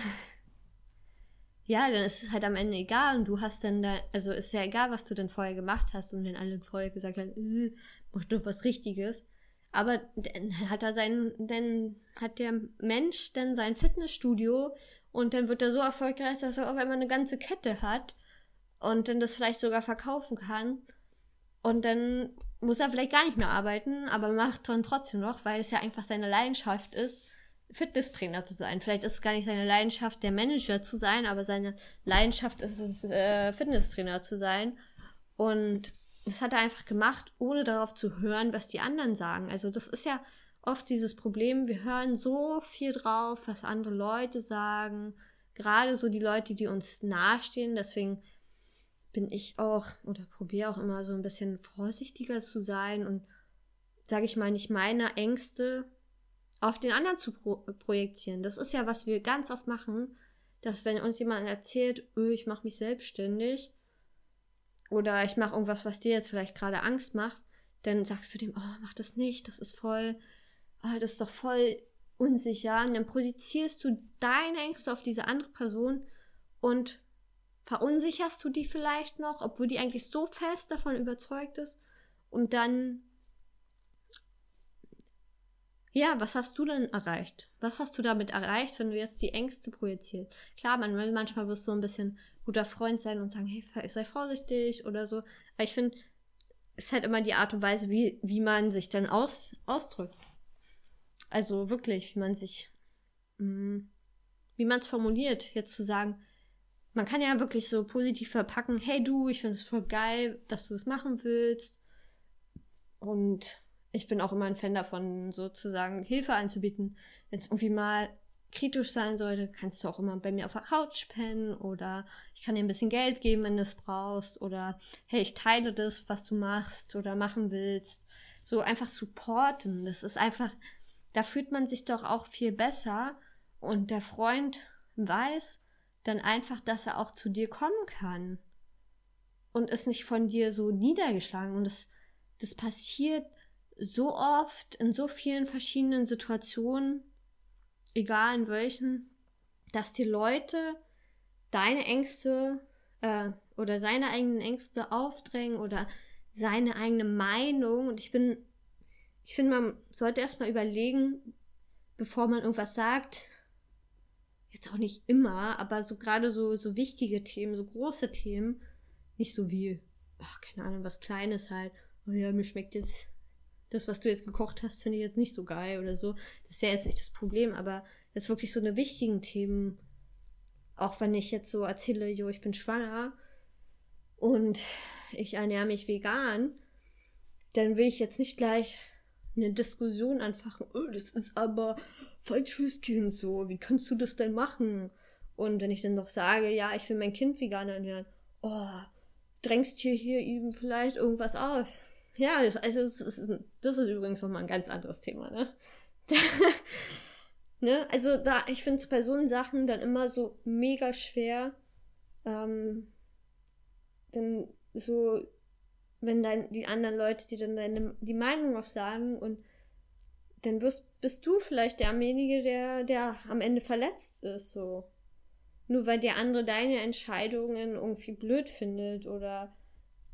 Ja, dann ist es halt am Ende egal und du hast dann da, also ist ja egal, was du dann vorher gemacht hast und dann alle vorher gesagt haben, äh, mach doch was Richtiges. Aber dann hat er sein, dann hat der Mensch dann sein Fitnessstudio und dann wird er so erfolgreich, dass er auf einmal eine ganze Kette hat und dann das vielleicht sogar verkaufen kann. Und dann muss er vielleicht gar nicht mehr arbeiten, aber macht dann trotzdem noch, weil es ja einfach seine Leidenschaft ist, Fitnesstrainer zu sein. Vielleicht ist es gar nicht seine Leidenschaft, der Manager zu sein, aber seine Leidenschaft ist es, äh, Fitnesstrainer zu sein. Und das hat er einfach gemacht, ohne darauf zu hören, was die anderen sagen. Also das ist ja oft dieses Problem, wir hören so viel drauf, was andere Leute sagen, gerade so die Leute, die uns nahestehen. Deswegen bin ich auch oder probiere auch immer so ein bisschen vorsichtiger zu sein und sage ich mal nicht meine Ängste auf den anderen zu pro projizieren. Das ist ja, was wir ganz oft machen, dass wenn uns jemand erzählt, öh, ich mache mich selbstständig oder ich mache irgendwas, was dir jetzt vielleicht gerade Angst macht, dann sagst du dem, oh, mach das nicht, das ist voll, oh, das ist doch voll unsicher. Und dann projizierst du deine Ängste auf diese andere Person und verunsicherst du die vielleicht noch, obwohl die eigentlich so fest davon überzeugt ist. Und dann, ja, was hast du denn erreicht? Was hast du damit erreicht, wenn du jetzt die Ängste projizierst? Klar, man will manchmal wirst so ein bisschen guter Freund sein und sagen, hey, sei vorsichtig oder so. Aber ich finde, es ist halt immer die Art und Weise, wie, wie man sich dann aus, ausdrückt. Also wirklich, wie man sich, mh, mm, wie man es formuliert, jetzt zu sagen, man kann ja wirklich so positiv verpacken, hey du, ich finde es voll geil, dass du das machen willst. Und ich bin auch immer ein Fan davon, sozusagen Hilfe anzubieten. Wenn es irgendwie mal kritisch sein sollte, kannst du auch immer bei mir auf der Couch pennen oder ich kann dir ein bisschen Geld geben, wenn du es brauchst oder hey, ich teile das, was du machst oder machen willst. So einfach supporten. Das ist einfach, da fühlt man sich doch auch viel besser und der Freund weiß, dann einfach, dass er auch zu dir kommen kann und ist nicht von dir so niedergeschlagen. Und das, das passiert so oft in so vielen verschiedenen Situationen, egal in welchen, dass die Leute deine Ängste äh, oder seine eigenen Ängste aufdrängen oder seine eigene Meinung. Und ich bin ich finde, man sollte erstmal überlegen, bevor man irgendwas sagt. Jetzt auch nicht immer, aber so gerade so, so wichtige Themen, so große Themen, nicht so wie, ach, keine Ahnung, was Kleines halt. Oh ja, mir schmeckt jetzt das, was du jetzt gekocht hast, finde ich jetzt nicht so geil oder so. Das ist ja jetzt nicht das Problem, aber jetzt wirklich so eine wichtigen Themen, auch wenn ich jetzt so erzähle, jo, ich bin schwanger und ich ernähre mich vegan, dann will ich jetzt nicht gleich eine Diskussion anfachen. Oh, das ist aber falsch fürs Kind so. Wie kannst du das denn machen? Und wenn ich dann doch sage, ja, ich will mein Kind vegan ernähren, oh, drängst hier, hier ihm vielleicht irgendwas auf. Ja, das, also das ist, das ist übrigens nochmal ein ganz anderes Thema, ne? ne? Also da, ich finde es bei so Sachen dann immer so mega schwer, ähm, dann so, wenn dann die anderen Leute, die dann deine, die Meinung noch sagen und dann wirst, bist du vielleicht derjenige, der, der am Ende verletzt ist, so. Nur weil der andere deine Entscheidungen irgendwie blöd findet oder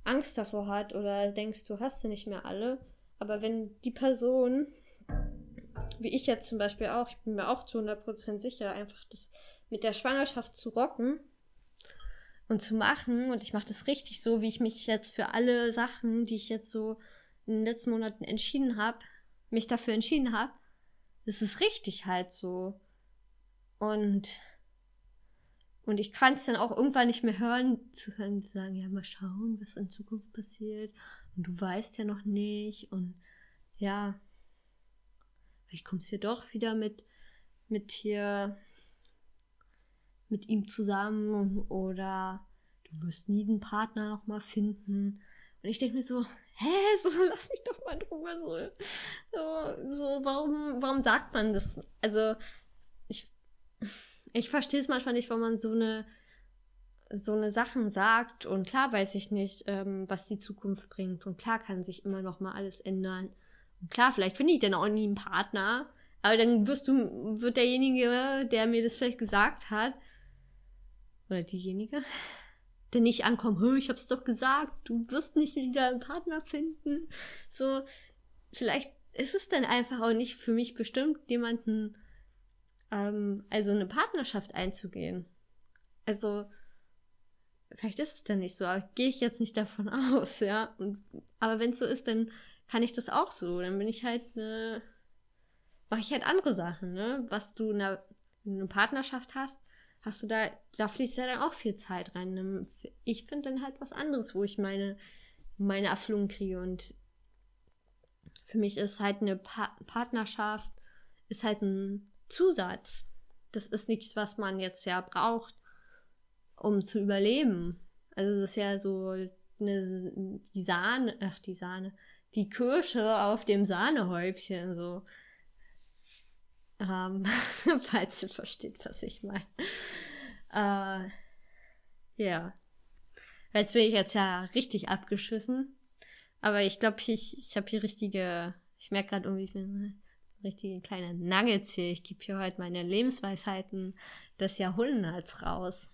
Angst davor hat oder denkst, du hast sie nicht mehr alle. Aber wenn die Person, wie ich jetzt zum Beispiel auch, ich bin mir auch zu 100% sicher, einfach das mit der Schwangerschaft zu rocken und zu machen, und ich mache das richtig so, wie ich mich jetzt für alle Sachen, die ich jetzt so in den letzten Monaten entschieden habe, mich dafür entschieden habe, das ist richtig halt so. Und und ich kann es dann auch irgendwann nicht mehr hören, zu hören, zu sagen, ja, mal schauen, was in Zukunft passiert. Und du weißt ja noch nicht. Und ja, vielleicht kommst du ja doch wieder mit, mit hier, mit ihm zusammen oder du wirst nie den Partner nochmal finden. Und ich denke mir so, hä, so, lass mich doch mal drüber so. So, so warum, warum sagt man das? Also, ich ich verstehe es manchmal nicht, wenn man so eine so eine Sachen sagt und klar weiß ich nicht, ähm, was die Zukunft bringt und klar kann sich immer noch mal alles ändern. Und klar, vielleicht finde ich dann auch nie einen Partner, aber dann wirst du wird derjenige, der mir das vielleicht gesagt hat oder diejenige, der nicht ankommt, ich hab's doch gesagt, du wirst nicht wieder einen Partner finden, so vielleicht ist es dann einfach auch nicht für mich bestimmt jemanden ähm, also eine Partnerschaft einzugehen. Also, vielleicht ist es dann nicht so, aber gehe ich jetzt nicht davon aus, ja. Und, aber wenn es so ist, dann kann ich das auch so. Dann bin ich halt eine, mache ich halt andere Sachen, ne? Was du in einer, in einer Partnerschaft hast, hast du da, da fließt ja dann auch viel Zeit rein. Ich finde dann halt was anderes, wo ich meine, meine Erfüllung kriege. Und für mich ist halt eine pa Partnerschaft, ist halt ein Zusatz. Das ist nichts, was man jetzt ja braucht, um zu überleben. Also das ist ja so eine, die Sahne, ach die Sahne, die Kirsche auf dem Sahnehäubchen, so. Ähm, falls ihr versteht, was ich meine. Äh, ja. Jetzt bin ich jetzt ja richtig abgeschissen. Aber ich glaube, ich, ich habe hier richtige, ich merke gerade irgendwie, ich bin richtige kleine Nuggets hier. Ich gebe hier heute meine Lebensweisheiten des Jahrhunderts raus.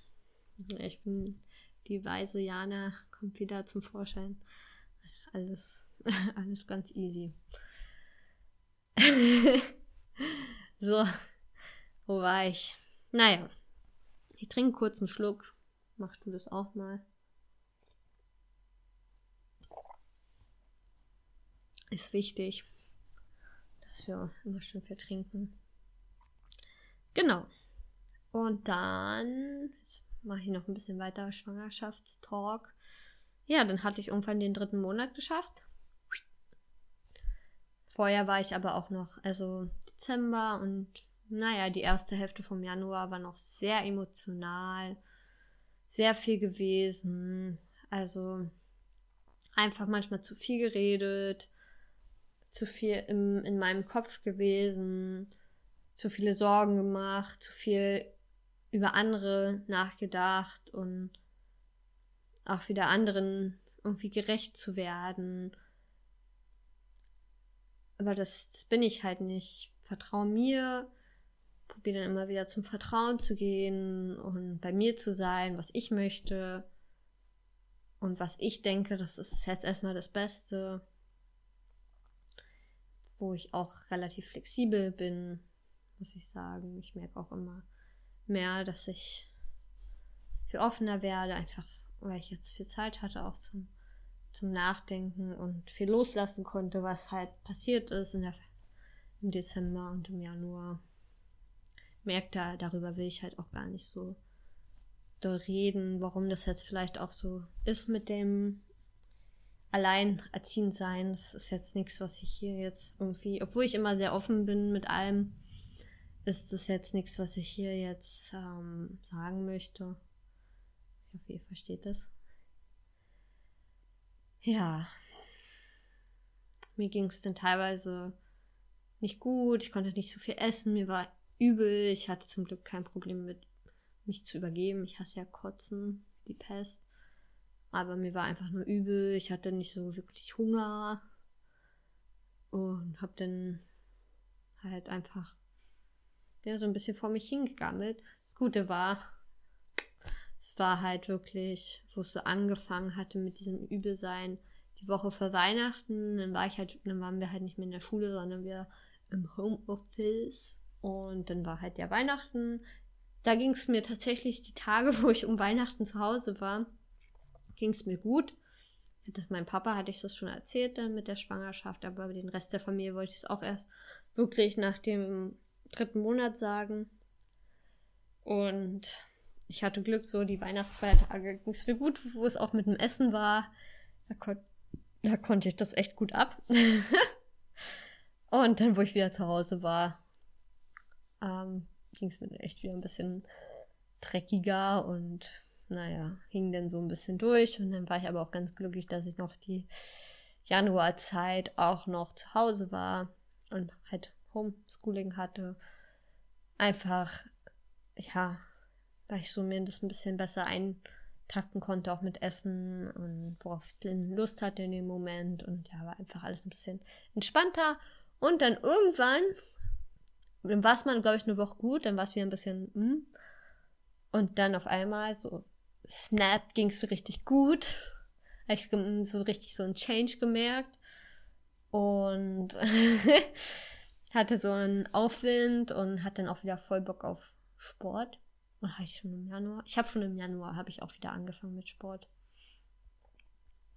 Ich bin die weise Jana, kommt wieder zum Vorschein. Alles, alles ganz easy. so, wo war ich? Naja, ich trinke kurz einen Schluck. Mach du das auch mal. Ist wichtig dass wir immer schön viel trinken. Genau. Und dann mache ich noch ein bisschen weiter Schwangerschaftstalk. Ja, dann hatte ich irgendwann den dritten Monat geschafft. Vorher war ich aber auch noch, also Dezember und naja, die erste Hälfte vom Januar war noch sehr emotional, sehr viel gewesen. Also einfach manchmal zu viel geredet, zu viel im, in meinem Kopf gewesen, zu viele Sorgen gemacht, zu viel über andere nachgedacht und auch wieder anderen irgendwie gerecht zu werden. Aber das, das bin ich halt nicht. Ich vertraue mir, probiere dann immer wieder zum Vertrauen zu gehen und bei mir zu sein, was ich möchte und was ich denke, das ist jetzt erstmal das Beste wo ich auch relativ flexibel bin, muss ich sagen. Ich merke auch immer mehr, dass ich viel offener werde, einfach weil ich jetzt viel Zeit hatte, auch zum, zum Nachdenken und viel loslassen konnte, was halt passiert ist in der, im Dezember und im Januar. Merkt da, darüber will ich halt auch gar nicht so doll reden, warum das jetzt vielleicht auch so ist mit dem alleinerziehend sein. Das ist jetzt nichts, was ich hier jetzt irgendwie, obwohl ich immer sehr offen bin mit allem, ist das jetzt nichts, was ich hier jetzt ähm, sagen möchte. Ich hoffe, ihr versteht das. Ja. Mir ging es dann teilweise nicht gut. Ich konnte nicht so viel essen. Mir war übel. Ich hatte zum Glück kein Problem mit mich zu übergeben. Ich hasse ja Kotzen, die Pest. Aber mir war einfach nur übel. Ich hatte nicht so wirklich Hunger. Und hab dann halt einfach ja, so ein bisschen vor mich hingegammelt. Das Gute war, es war halt wirklich, wo es so angefangen hatte mit diesem Übelsein, die Woche vor Weihnachten, dann war ich halt, dann waren wir halt nicht mehr in der Schule, sondern wir im Homeoffice. Und dann war halt ja Weihnachten. Da ging es mir tatsächlich die Tage, wo ich um Weihnachten zu Hause war, ging es mir gut. Das, mein Papa hatte ich das schon erzählt dann mit der Schwangerschaft, aber den Rest der Familie wollte ich es auch erst wirklich nach dem dritten Monat sagen. Und ich hatte Glück, so die Weihnachtsfeiertage ging es mir gut, wo es auch mit dem Essen war. Da, kon da konnte ich das echt gut ab. und dann, wo ich wieder zu Hause war, ähm, ging es mir echt wieder ein bisschen dreckiger und naja, hing dann so ein bisschen durch. Und dann war ich aber auch ganz glücklich, dass ich noch die Januarzeit auch noch zu Hause war und halt Homeschooling hatte. Einfach, ja, weil ich so mir das ein bisschen besser eintakten konnte, auch mit Essen und worauf ich Lust hatte in dem Moment. Und ja, war einfach alles ein bisschen entspannter. Und dann irgendwann, dann war es mal, glaube ich, eine Woche gut, dann war es wieder ein bisschen, mm. und dann auf einmal so, snap, ging es mir richtig gut. Habe ich so richtig so einen Change gemerkt. Und hatte so einen Aufwind und hatte dann auch wieder voll Bock auf Sport. Oder habe ich schon im Januar? Ich habe schon im Januar habe ich auch wieder angefangen mit Sport.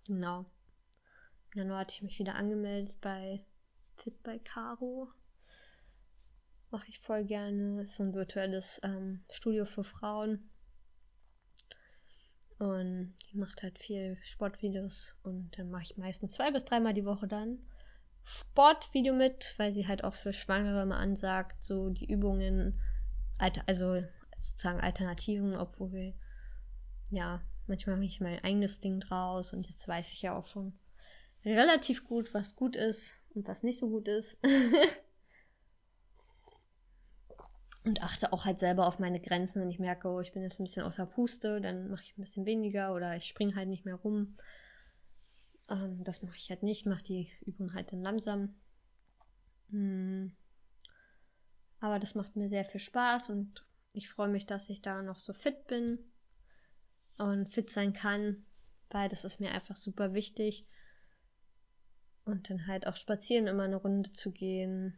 Genau. Im Januar hatte ich mich wieder angemeldet bei Fit by Caro. Mache ich voll gerne. Ist so ein virtuelles ähm, Studio für Frauen. Und die macht halt viel Sportvideos und dann mache ich meistens zwei bis dreimal die Woche dann Sportvideo mit, weil sie halt auch für Schwangere mal ansagt, so die Übungen, also sozusagen Alternativen, obwohl wir, ja, manchmal mache ich mein eigenes Ding draus und jetzt weiß ich ja auch schon relativ gut, was gut ist und was nicht so gut ist. und achte auch halt selber auf meine Grenzen, wenn ich merke, oh, ich bin jetzt ein bisschen außer Puste, dann mache ich ein bisschen weniger oder ich springe halt nicht mehr rum. Ähm, das mache ich halt nicht, mache die Übung halt dann langsam. Hm. Aber das macht mir sehr viel Spaß und ich freue mich, dass ich da noch so fit bin und fit sein kann, weil das ist mir einfach super wichtig. Und dann halt auch spazieren, immer eine Runde zu gehen.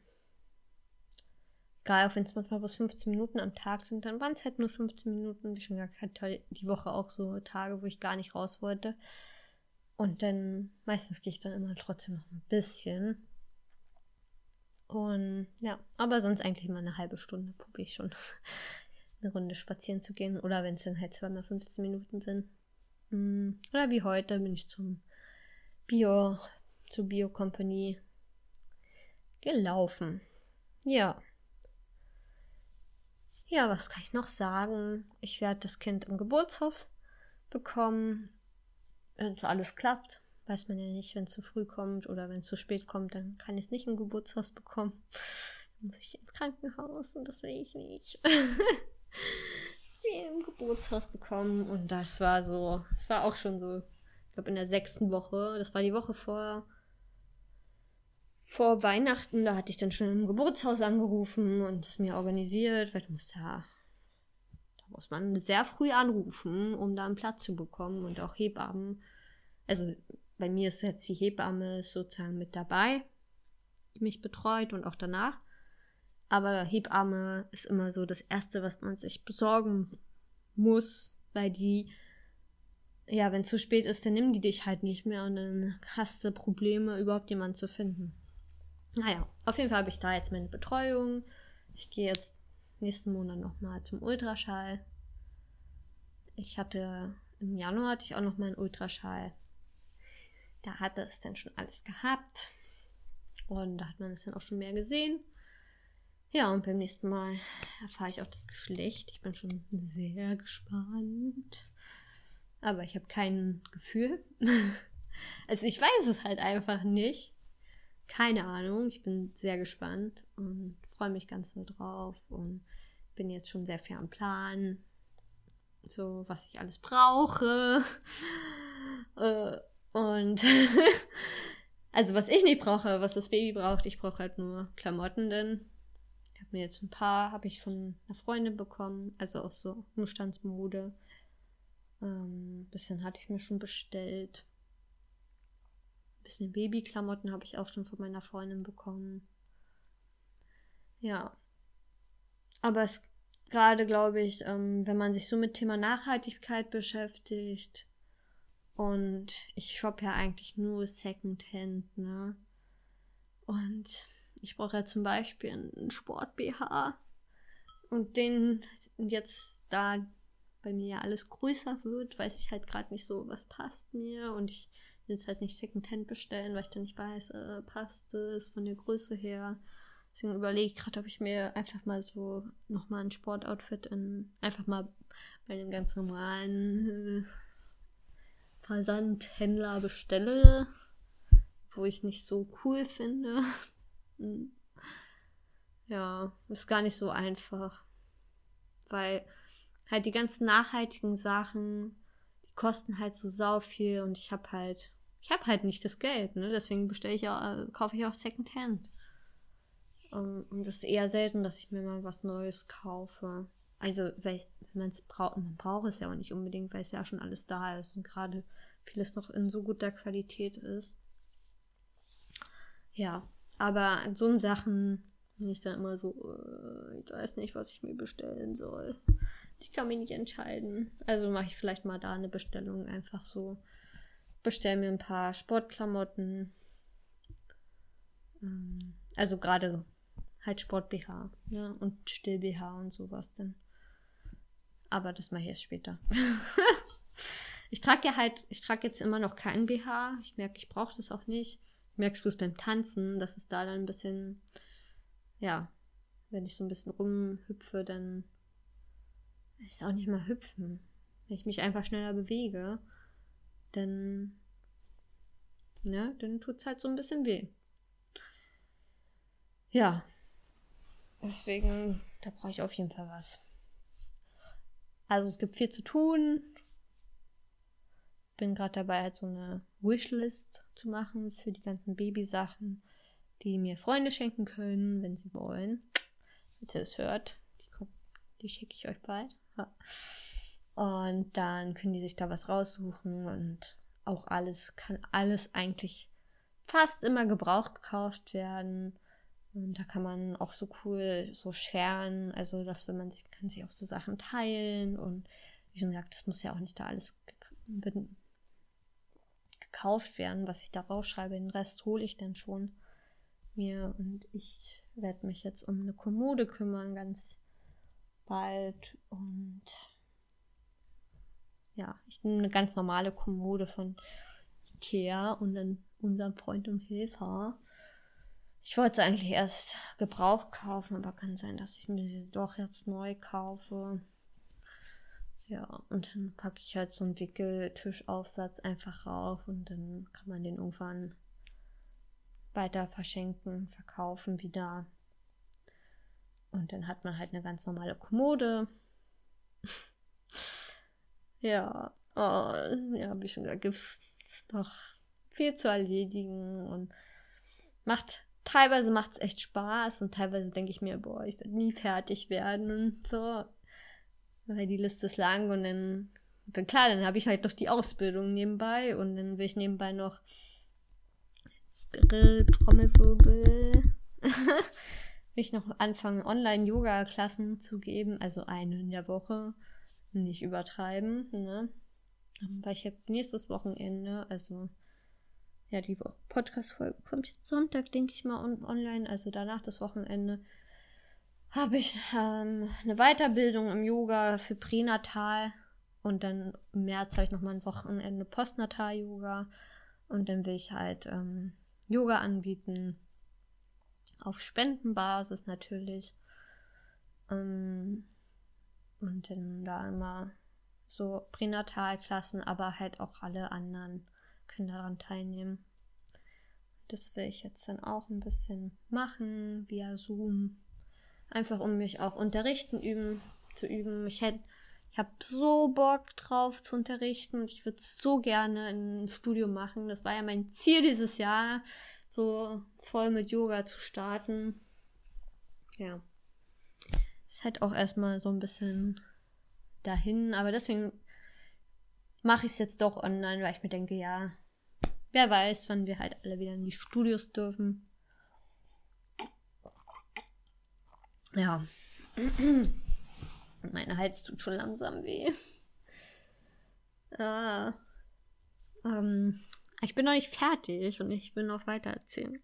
Egal, auch wenn es manchmal bloß 15 Minuten am Tag sind, dann waren es halt nur 15 Minuten. Wie schon gesagt, die Woche auch so Tage, wo ich gar nicht raus wollte. Und dann, meistens gehe ich dann immer trotzdem noch ein bisschen. Und ja, aber sonst eigentlich immer eine halbe Stunde probiere ich schon eine Runde spazieren zu gehen. Oder wenn es dann halt zweimal 15 Minuten sind. Mm, oder wie heute bin ich zum Bio, zur Bio Company gelaufen. Ja. Ja, was kann ich noch sagen? Ich werde das Kind im Geburtshaus bekommen wenn so alles klappt, weiß man ja nicht, wenn es zu früh kommt oder wenn es zu spät kommt, dann kann ich es nicht im Geburtshaus bekommen. Dann muss ich ins Krankenhaus und das will ich nicht. im Geburtshaus bekommen und das war so, das war auch schon so, ich glaube in der sechsten Woche, das war die Woche vor vor Weihnachten, da hatte ich dann schon im Geburtshaus angerufen und es mir organisiert, weil du musst da muss man sehr früh anrufen, um da einen Platz zu bekommen und auch Hebammen. Also bei mir ist jetzt die Hebamme sozusagen mit dabei. die mich betreut und auch danach. Aber Hebamme ist immer so das Erste, was man sich besorgen muss, weil die, ja, wenn zu spät ist, dann nehmen die dich halt nicht mehr und dann hast du Probleme, überhaupt jemanden zu finden. Naja, auf jeden Fall habe ich da jetzt meine Betreuung. Ich gehe jetzt nächsten Monat nochmal zum Ultraschall. Ich hatte im Januar hatte ich auch noch meinen Ultraschall. Da hatte es dann schon alles gehabt. Und da hat man es dann auch schon mehr gesehen. Ja, und beim nächsten Mal erfahre ich auch das Geschlecht. Ich bin schon sehr gespannt. Aber ich habe kein Gefühl. also ich weiß es halt einfach nicht. Keine Ahnung. Ich bin sehr gespannt und freue mich ganz so drauf und bin jetzt schon sehr viel am Plan. So, was ich alles brauche. Äh, und also was ich nicht brauche, was das Baby braucht, ich brauche halt nur Klamotten, denn mir jetzt ein paar, habe ich von einer Freundin bekommen, also auch so Umstandsmode. Ähm, bisschen hatte ich mir schon bestellt. Ein bisschen Babyklamotten habe ich auch schon von meiner Freundin bekommen. Ja. Aber es gerade, glaube ich, ähm, wenn man sich so mit Thema Nachhaltigkeit beschäftigt und ich shoppe ja eigentlich nur Secondhand, ne? Und ich brauche ja zum Beispiel einen Sport-BH. Und den jetzt, da bei mir ja alles größer wird, weiß ich halt gerade nicht so, was passt mir. Und ich will jetzt halt nicht Secondhand bestellen, weil ich dann nicht weiß, äh, passt es von der Größe her. Deswegen überlege ich gerade, ob ich mir einfach mal so nochmal ein Sportoutfit in, einfach mal bei einem ganz normalen äh, Versandhändler bestelle, wo ich es nicht so cool finde. Hm. Ja, ist gar nicht so einfach. Weil halt die ganzen nachhaltigen Sachen, die kosten halt so sau viel und ich habe halt, ich habe halt nicht das Geld, ne? Deswegen bestelle ich auch, äh, kaufe ich auch Secondhand. Um, und es ist eher selten, dass ich mir mal was Neues kaufe. Also, weil man es braucht, man braucht es ja auch nicht unbedingt, weil es ja schon alles da ist und gerade vieles noch in so guter Qualität ist. Ja, aber an so Sachen bin ich dann immer so, äh, ich weiß nicht, was ich mir bestellen soll. Ich kann mich nicht entscheiden. Also mache ich vielleicht mal da eine Bestellung einfach so. Bestell mir ein paar Sportklamotten. Ähm, also gerade halt Sport-BH ja, und Still-BH und sowas dann. Aber das mache ich erst später. ich trage ja halt, ich trage jetzt immer noch keinen BH. Ich merke, ich brauche das auch nicht merkst du es beim Tanzen, dass es da dann ein bisschen, ja, wenn ich so ein bisschen rumhüpfe, dann ist auch nicht mal hüpfen. Wenn ich mich einfach schneller bewege, dann, ne, dann tut es halt so ein bisschen weh. Ja, deswegen, da brauche ich auf jeden Fall was. Also es gibt viel zu tun bin gerade dabei, halt so eine Wishlist zu machen für die ganzen Babysachen, die mir Freunde schenken können, wenn sie wollen. Falls ihr es hört, die, die schicke ich euch bald. Ja. Und dann können die sich da was raussuchen und auch alles, kann alles eigentlich fast immer gebraucht gekauft werden. Und da kann man auch so cool so scheren, also dass wenn man sich, kann sich auch so Sachen teilen und wie schon gesagt, das muss ja auch nicht da alles gekauft werden, was ich da rausschreibe. Den Rest hole ich dann schon mir und ich werde mich jetzt um eine Kommode kümmern, ganz bald. Und ja, ich nehme eine ganz normale Kommode von Ikea und dann unserem Freund und Hilfer. Ich wollte eigentlich erst Gebrauch kaufen, aber kann sein, dass ich mir sie doch jetzt neu kaufe. Ja, und dann packe ich halt so einen Wickeltischaufsatz einfach rauf und dann kann man den irgendwann weiter verschenken, verkaufen wieder. Und dann hat man halt eine ganz normale Kommode. ja, oh, ja, wie schon gesagt, gibt es noch viel zu erledigen und macht, teilweise macht es echt Spaß und teilweise denke ich mir, boah, ich werde nie fertig werden und so weil die Liste ist lang und dann, dann klar, dann habe ich halt noch die Ausbildung nebenbei und dann will ich nebenbei noch Trommelwirbel. will ich noch anfangen, Online-Yoga-Klassen zu geben, also eine in der Woche. Nicht übertreiben, ne? Weil ich habe nächstes Wochenende, also ja, die Podcast-Folge kommt jetzt Sonntag, denke ich mal, on online, also danach das Wochenende, habe ich ähm, eine Weiterbildung im Yoga für Pränatal. Und dann im März habe ich nochmal ein Wochenende Postnatal-Yoga. Und dann will ich halt ähm, Yoga anbieten, auf Spendenbasis natürlich. Ähm, und dann da immer so Pränatalklassen, aber halt auch alle anderen können daran teilnehmen. Das will ich jetzt dann auch ein bisschen machen via Zoom. Einfach um mich auch unterrichten üben zu üben. Ich ich habe so Bock drauf zu unterrichten und ich würde so gerne ein Studium machen. Das war ja mein Ziel dieses Jahr, so voll mit Yoga zu starten. Ja. Halt auch erstmal so ein bisschen dahin, aber deswegen mache ich es jetzt doch online, weil ich mir denke, ja, wer weiß, wann wir halt alle wieder in die Studios dürfen. Ja. Mein Hals tut schon langsam weh. Ah. Ähm, ich bin noch nicht fertig und ich will noch weiter erzählen.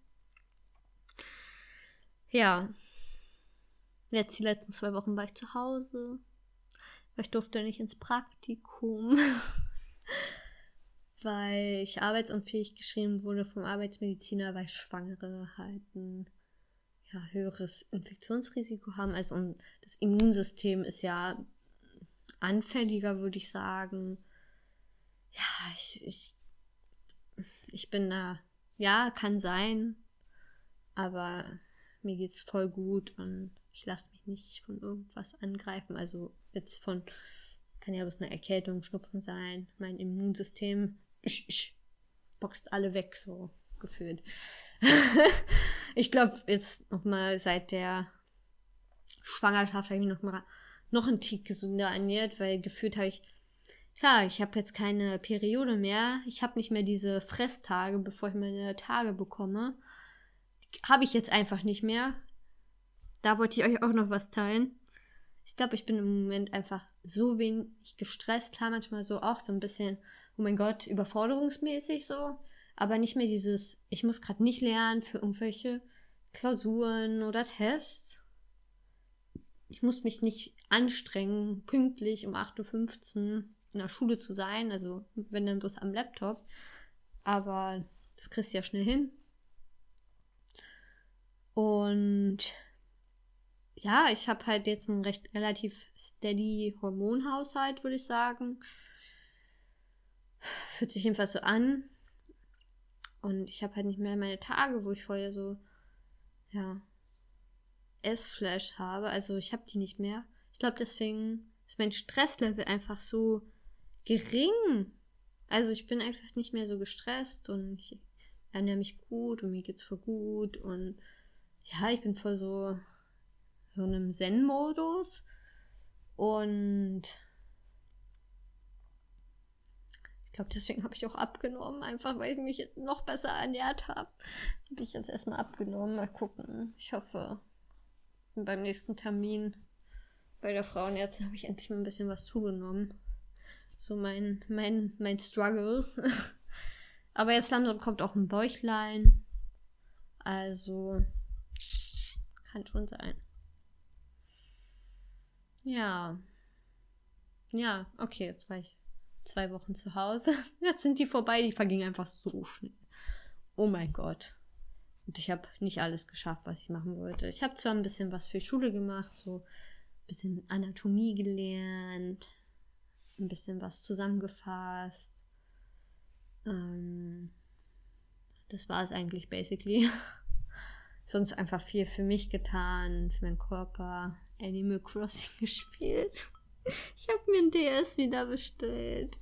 Ja. Jetzt die letzten zwei Wochen war ich zu Hause. Weil ich durfte nicht ins Praktikum. weil ich arbeitsunfähig geschrieben wurde vom Arbeitsmediziner, weil Schwangere halt ein ja, höheres Infektionsrisiko haben. Also das Immunsystem ist ja anfälliger, würde ich sagen. Ja, ich, ich, ich bin da, ja, kann sein, aber mir geht's voll gut und ich lasse mich nicht von irgendwas angreifen. Also jetzt von, kann ja bloß eine Erkältung, Schnupfen sein. Mein Immunsystem ich, ich, boxt alle weg, so gefühlt. ich glaube, jetzt nochmal seit der Schwangerschaft habe ich mich nochmal noch ein Tick gesünder ernährt, weil gefühlt habe ich, klar, ich habe jetzt keine Periode mehr. Ich habe nicht mehr diese Fresstage, bevor ich meine Tage bekomme. Habe ich jetzt einfach nicht mehr. Da wollte ich euch auch noch was teilen. Ich glaube, ich bin im Moment einfach so wenig gestresst. Klar, manchmal so auch so ein bisschen, oh mein Gott, überforderungsmäßig so aber nicht mehr dieses, ich muss gerade nicht lernen für irgendwelche Klausuren oder Tests. Ich muss mich nicht anstrengen, pünktlich um 8.15 Uhr in der Schule zu sein, also wenn dann bloß am Laptop. Aber das kriegst du ja schnell hin. Und ja, ich habe halt jetzt einen recht relativ steady Hormonhaushalt, würde ich sagen. Fühlt sich jedenfalls so an. Und ich habe halt nicht mehr meine Tage, wo ich vorher so, ja, S-Flash habe. Also ich habe die nicht mehr. Ich glaube, deswegen ist mein Stresslevel einfach so gering. Also ich bin einfach nicht mehr so gestresst und ich ernähre mich gut und mir geht's voll gut und ja, ich bin voll so so einem Zen-Modus und glaube, deswegen habe ich auch abgenommen, einfach weil ich mich noch besser ernährt habe. Habe ich jetzt erstmal abgenommen. Mal gucken. Ich hoffe, beim nächsten Termin bei der Frauenärztin habe ich endlich mal ein bisschen was zugenommen. So mein, mein, mein Struggle. Aber jetzt langsam kommt auch ein Bäuchlein. Also kann schon sein. Ja. Ja, okay, jetzt war ich zwei Wochen zu Hause. Jetzt sind die vorbei, die vergingen einfach so schnell. Oh mein Gott. Und ich habe nicht alles geschafft, was ich machen wollte. Ich habe zwar ein bisschen was für Schule gemacht, so ein bisschen Anatomie gelernt, ein bisschen was zusammengefasst. Ähm, das war es eigentlich basically. Sonst einfach viel für mich getan, für meinen Körper. Animal Crossing gespielt. Ich habe mir ein DS wieder bestellt.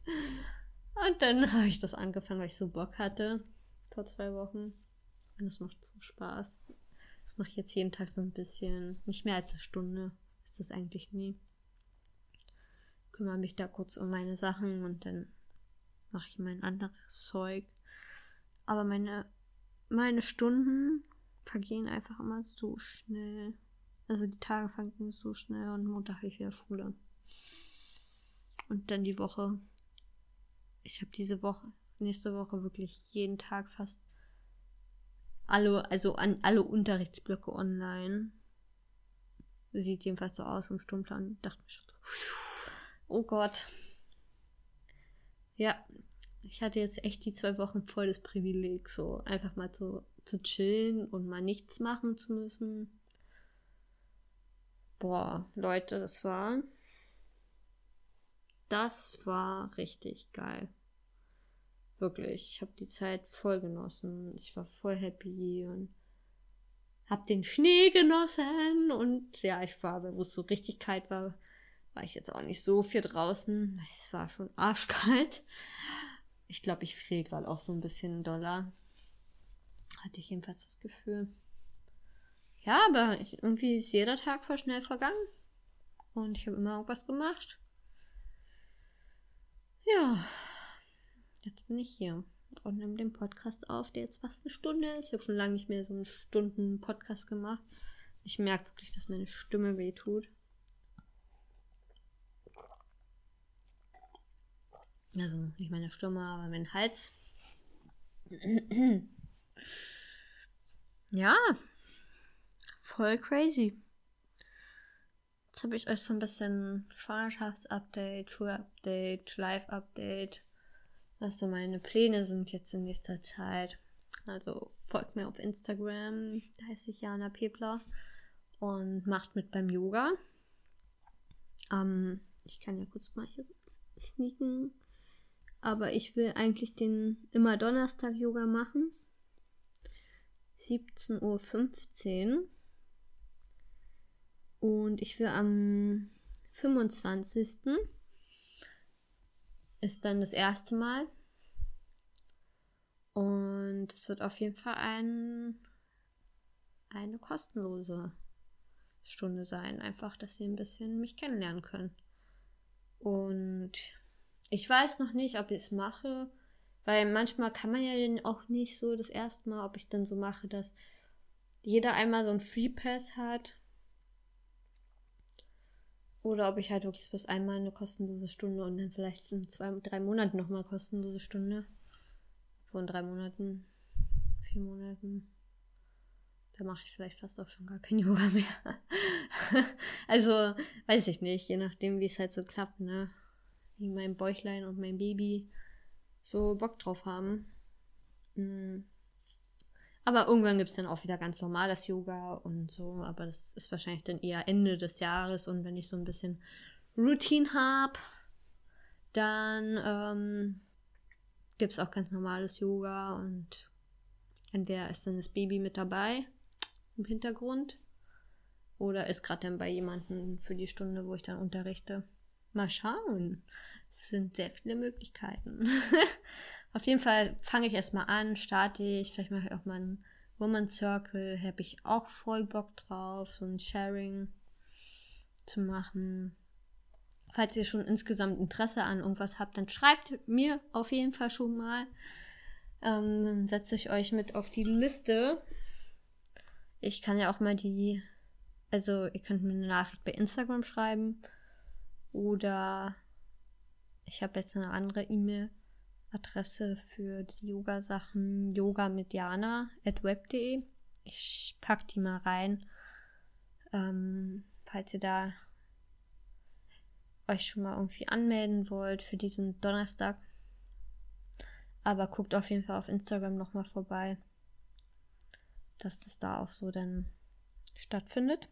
Und dann habe ich das angefangen, weil ich so Bock hatte. Vor zwei Wochen. Und es macht so Spaß. Das mache ich jetzt jeden Tag so ein bisschen. Nicht mehr als eine Stunde. Ist das eigentlich nie. Kümmere mich da kurz um meine Sachen und dann mache ich mein anderes Zeug. Aber meine meine Stunden vergehen einfach immer so schnell. Also die Tage fangen so schnell und Montag habe ich wieder Schule. Und dann die Woche. Ich habe diese Woche, nächste Woche wirklich jeden Tag fast alle, also an alle Unterrichtsblöcke online. Sieht jedenfalls so aus im Stundenplan. Dachte mir schon so, oh Gott. Ja, ich hatte jetzt echt die zwei Wochen voll das Privileg, so einfach mal zu, zu chillen und mal nichts machen zu müssen. Boah, Leute, das war. Das war richtig geil. Wirklich. Ich habe die Zeit voll genossen. Ich war voll happy und hab den Schnee genossen. Und ja, ich war, wo es so richtig kalt war, war ich jetzt auch nicht so viel draußen. Es war schon arschkalt. Ich glaube, ich friere gerade auch so ein bisschen doller. Hatte ich jedenfalls das Gefühl. Ja, aber ich, irgendwie ist jeder Tag voll schnell vergangen. Und ich habe immer irgendwas gemacht. Ja, jetzt bin ich hier und nehme den Podcast auf, der jetzt fast eine Stunde ist. Ich habe schon lange nicht mehr so einen Stunden Podcast gemacht. Ich merke wirklich, dass meine Stimme wehtut. Also nicht meine Stimme, aber mein Hals. ja, voll crazy. Jetzt habe ich euch so ein bisschen Schwangerschaftsupdate, Schulupdate, Live-Update, was so meine Pläne sind jetzt in nächster Zeit. Also folgt mir auf Instagram, da heiße ich Jana Pepler und macht mit beim Yoga. Ähm, ich kann ja kurz mal hier sneaken. Aber ich will eigentlich den immer Donnerstag Yoga machen. 17.15 Uhr. Und ich will am 25. ist dann das erste Mal. Und es wird auf jeden Fall ein, eine kostenlose Stunde sein. Einfach, dass sie ein bisschen mich kennenlernen können. Und ich weiß noch nicht, ob ich es mache, weil manchmal kann man ja den auch nicht so das erste Mal, ob ich dann so mache, dass jeder einmal so ein Free Pass hat. Oder ob ich halt wirklich bloß einmal eine kostenlose Stunde und dann vielleicht in zwei, drei Monaten nochmal kostenlose Stunde. Von drei Monaten, vier Monaten. Da mache ich vielleicht fast auch schon gar kein Yoga mehr. also, weiß ich nicht, je nachdem, wie es halt so klappt, ne? Wie mein Bäuchlein und mein Baby so Bock drauf haben. Mhm. Aber irgendwann gibt es dann auch wieder ganz normales Yoga und so. Aber das ist wahrscheinlich dann eher Ende des Jahres. Und wenn ich so ein bisschen Routine habe, dann ähm, gibt es auch ganz normales Yoga. Und in der ist dann das Baby mit dabei im Hintergrund. Oder ist gerade dann bei jemandem für die Stunde, wo ich dann unterrichte. Mal schauen. Es sind sehr viele Möglichkeiten. Auf jeden Fall fange ich erstmal an, starte ich, vielleicht mache ich auch mal einen Woman Circle, habe ich auch voll Bock drauf, so ein Sharing zu machen. Falls ihr schon insgesamt Interesse an irgendwas habt, dann schreibt mir auf jeden Fall schon mal. Ähm, dann setze ich euch mit auf die Liste. Ich kann ja auch mal die, also ihr könnt mir eine Nachricht bei Instagram schreiben oder ich habe jetzt eine andere E-Mail-Adresse für die Yoga-Sachen, yoga mit Jana at web.de. Ich packe die mal rein, ähm, falls ihr da euch schon mal irgendwie anmelden wollt für diesen Donnerstag. Aber guckt auf jeden Fall auf Instagram nochmal vorbei, dass das da auch so dann stattfindet.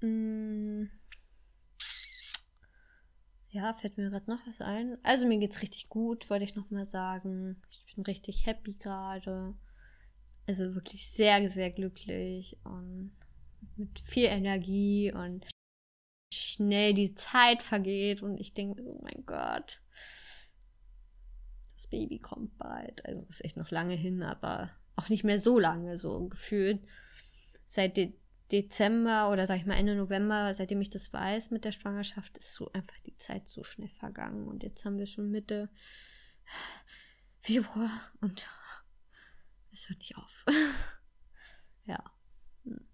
Mmh. Ja, fällt mir gerade noch was ein. Also mir geht's richtig gut, wollte ich nochmal sagen. Ich bin richtig happy gerade. Also wirklich sehr, sehr glücklich und mit viel Energie und schnell die Zeit vergeht und ich denke, oh mein Gott, das Baby kommt bald. Also ist echt noch lange hin, aber auch nicht mehr so lange so gefühlt. Seit Dezember oder sag ich mal Ende November, seitdem ich das weiß mit der Schwangerschaft, ist so einfach die Zeit so schnell vergangen. Und jetzt haben wir schon Mitte Februar und es hört nicht auf. ja. Hm.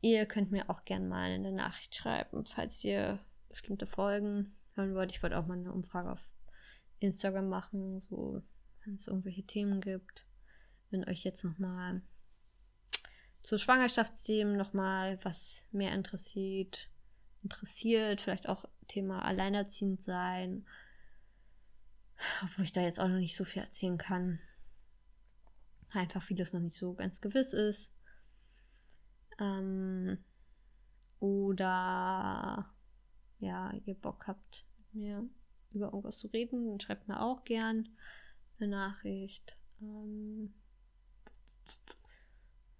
Ihr könnt mir auch gerne mal eine Nachricht schreiben, falls ihr bestimmte Folgen hören wollt. Ich wollte auch mal eine Umfrage auf Instagram machen, so wenn es irgendwelche Themen gibt. Wenn euch jetzt nochmal zu Schwangerschaftsthemen nochmal was mehr interessiert, interessiert, vielleicht auch Thema alleinerziehend sein, obwohl ich da jetzt auch noch nicht so viel erzählen kann. Einfach vieles noch nicht so ganz gewiss ist. Ähm, oder ja, ihr Bock habt, mit mir über irgendwas zu reden, dann schreibt mir auch gern eine Nachricht. Ähm,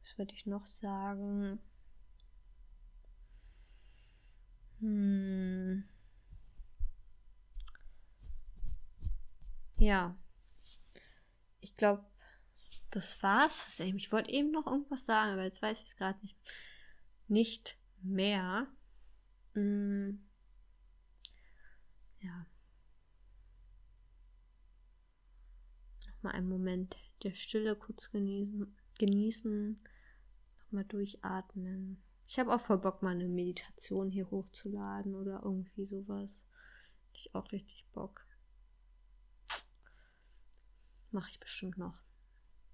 was würde ich noch sagen? Hm. Ja. Ich glaube, das war's. Ich wollte eben noch irgendwas sagen, aber jetzt weiß ich es gerade nicht, nicht mehr. Hm. Ja. Nochmal einen Moment der Stille kurz genießen. genießen mal durchatmen. Ich habe auch voll Bock, mal eine Meditation hier hochzuladen oder irgendwie sowas. Hätte ich auch richtig Bock. Mache ich bestimmt noch.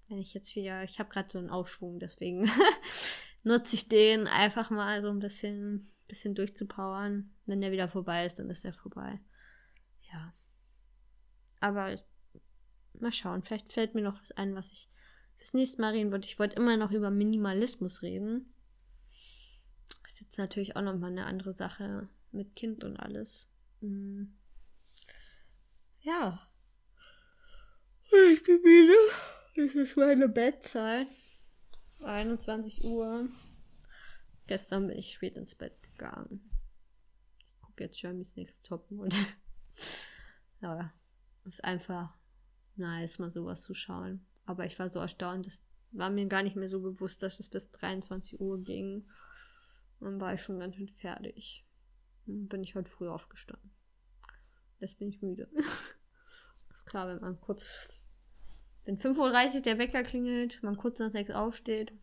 Wenn ich jetzt wieder, ich habe gerade so einen Aufschwung, deswegen nutze ich den einfach mal so ein bisschen, bisschen durchzupowern. Wenn der wieder vorbei ist, dann ist der vorbei. Ja. Aber mal schauen, vielleicht fällt mir noch was ein, was ich fürs nächste Mal reden wollte. Ich wollte immer noch über Minimalismus reden. Das ist jetzt natürlich auch nochmal eine andere Sache mit Kind und alles. Hm. Ja. Ich bin müde. Das ist meine Bettzeit. 21 Uhr. Gestern bin ich spät ins Bett gegangen. Ich gucke jetzt Jeremy's Next Top und ja, ist einfach nice, mal sowas zu schauen. Aber ich war so erstaunt, das war mir gar nicht mehr so bewusst, dass es bis 23 Uhr ging. dann war ich schon ganz schön fertig. Dann bin ich heute früh aufgestanden. Jetzt bin ich müde. ist klar, wenn man kurz. Wenn 5.30 Uhr der Wecker klingelt, man kurz nach 6 aufsteht,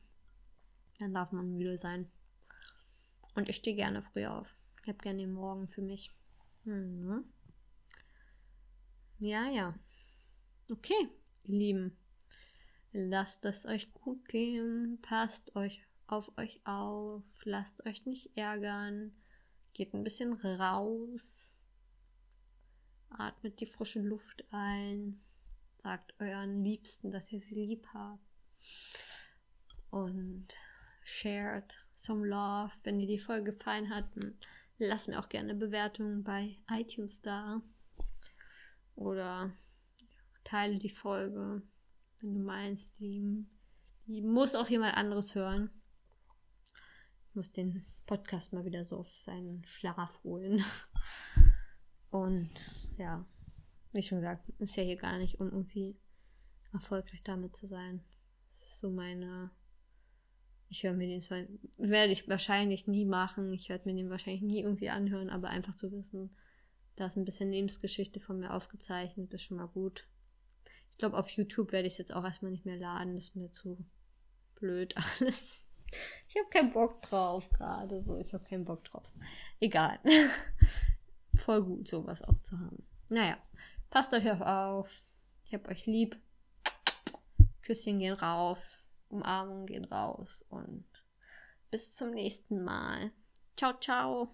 dann darf man müde sein. Und ich stehe gerne früh auf. Ich habe gerne den Morgen für mich. Mhm. Ja, ja. Okay, ihr Lieben. Lasst es euch gut gehen, passt euch auf euch auf, lasst euch nicht ärgern, geht ein bisschen raus, atmet die frische Luft ein, sagt euren Liebsten, dass ihr sie lieb habt. Und shared some love. Wenn dir die Folge gefallen hat, lasst mir auch gerne Bewertungen bei iTunes da. Oder teile die Folge wenn du meinst, die, die muss auch jemand anderes hören. Ich muss den Podcast mal wieder so auf seinen Schlaf holen. Und ja, wie schon gesagt, ist ja hier gar nicht, um irgendwie erfolgreich damit zu sein. So meine. Ich höre mir den zwar, werde ich wahrscheinlich nie machen. Ich werde mir den wahrscheinlich nie irgendwie anhören, aber einfach zu wissen, da ist ein bisschen Lebensgeschichte von mir aufgezeichnet, ist schon mal gut. Ich glaube, auf YouTube werde ich es jetzt auch erstmal nicht mehr laden. Das ist mir zu blöd alles. Ich habe keinen Bock drauf gerade so. Ich habe keinen Bock drauf. Egal. Voll gut, sowas auch zu haben. Naja, passt euch auf. Ich hab euch lieb. Küsschen gehen raus. Umarmungen gehen raus. Und bis zum nächsten Mal. Ciao, ciao.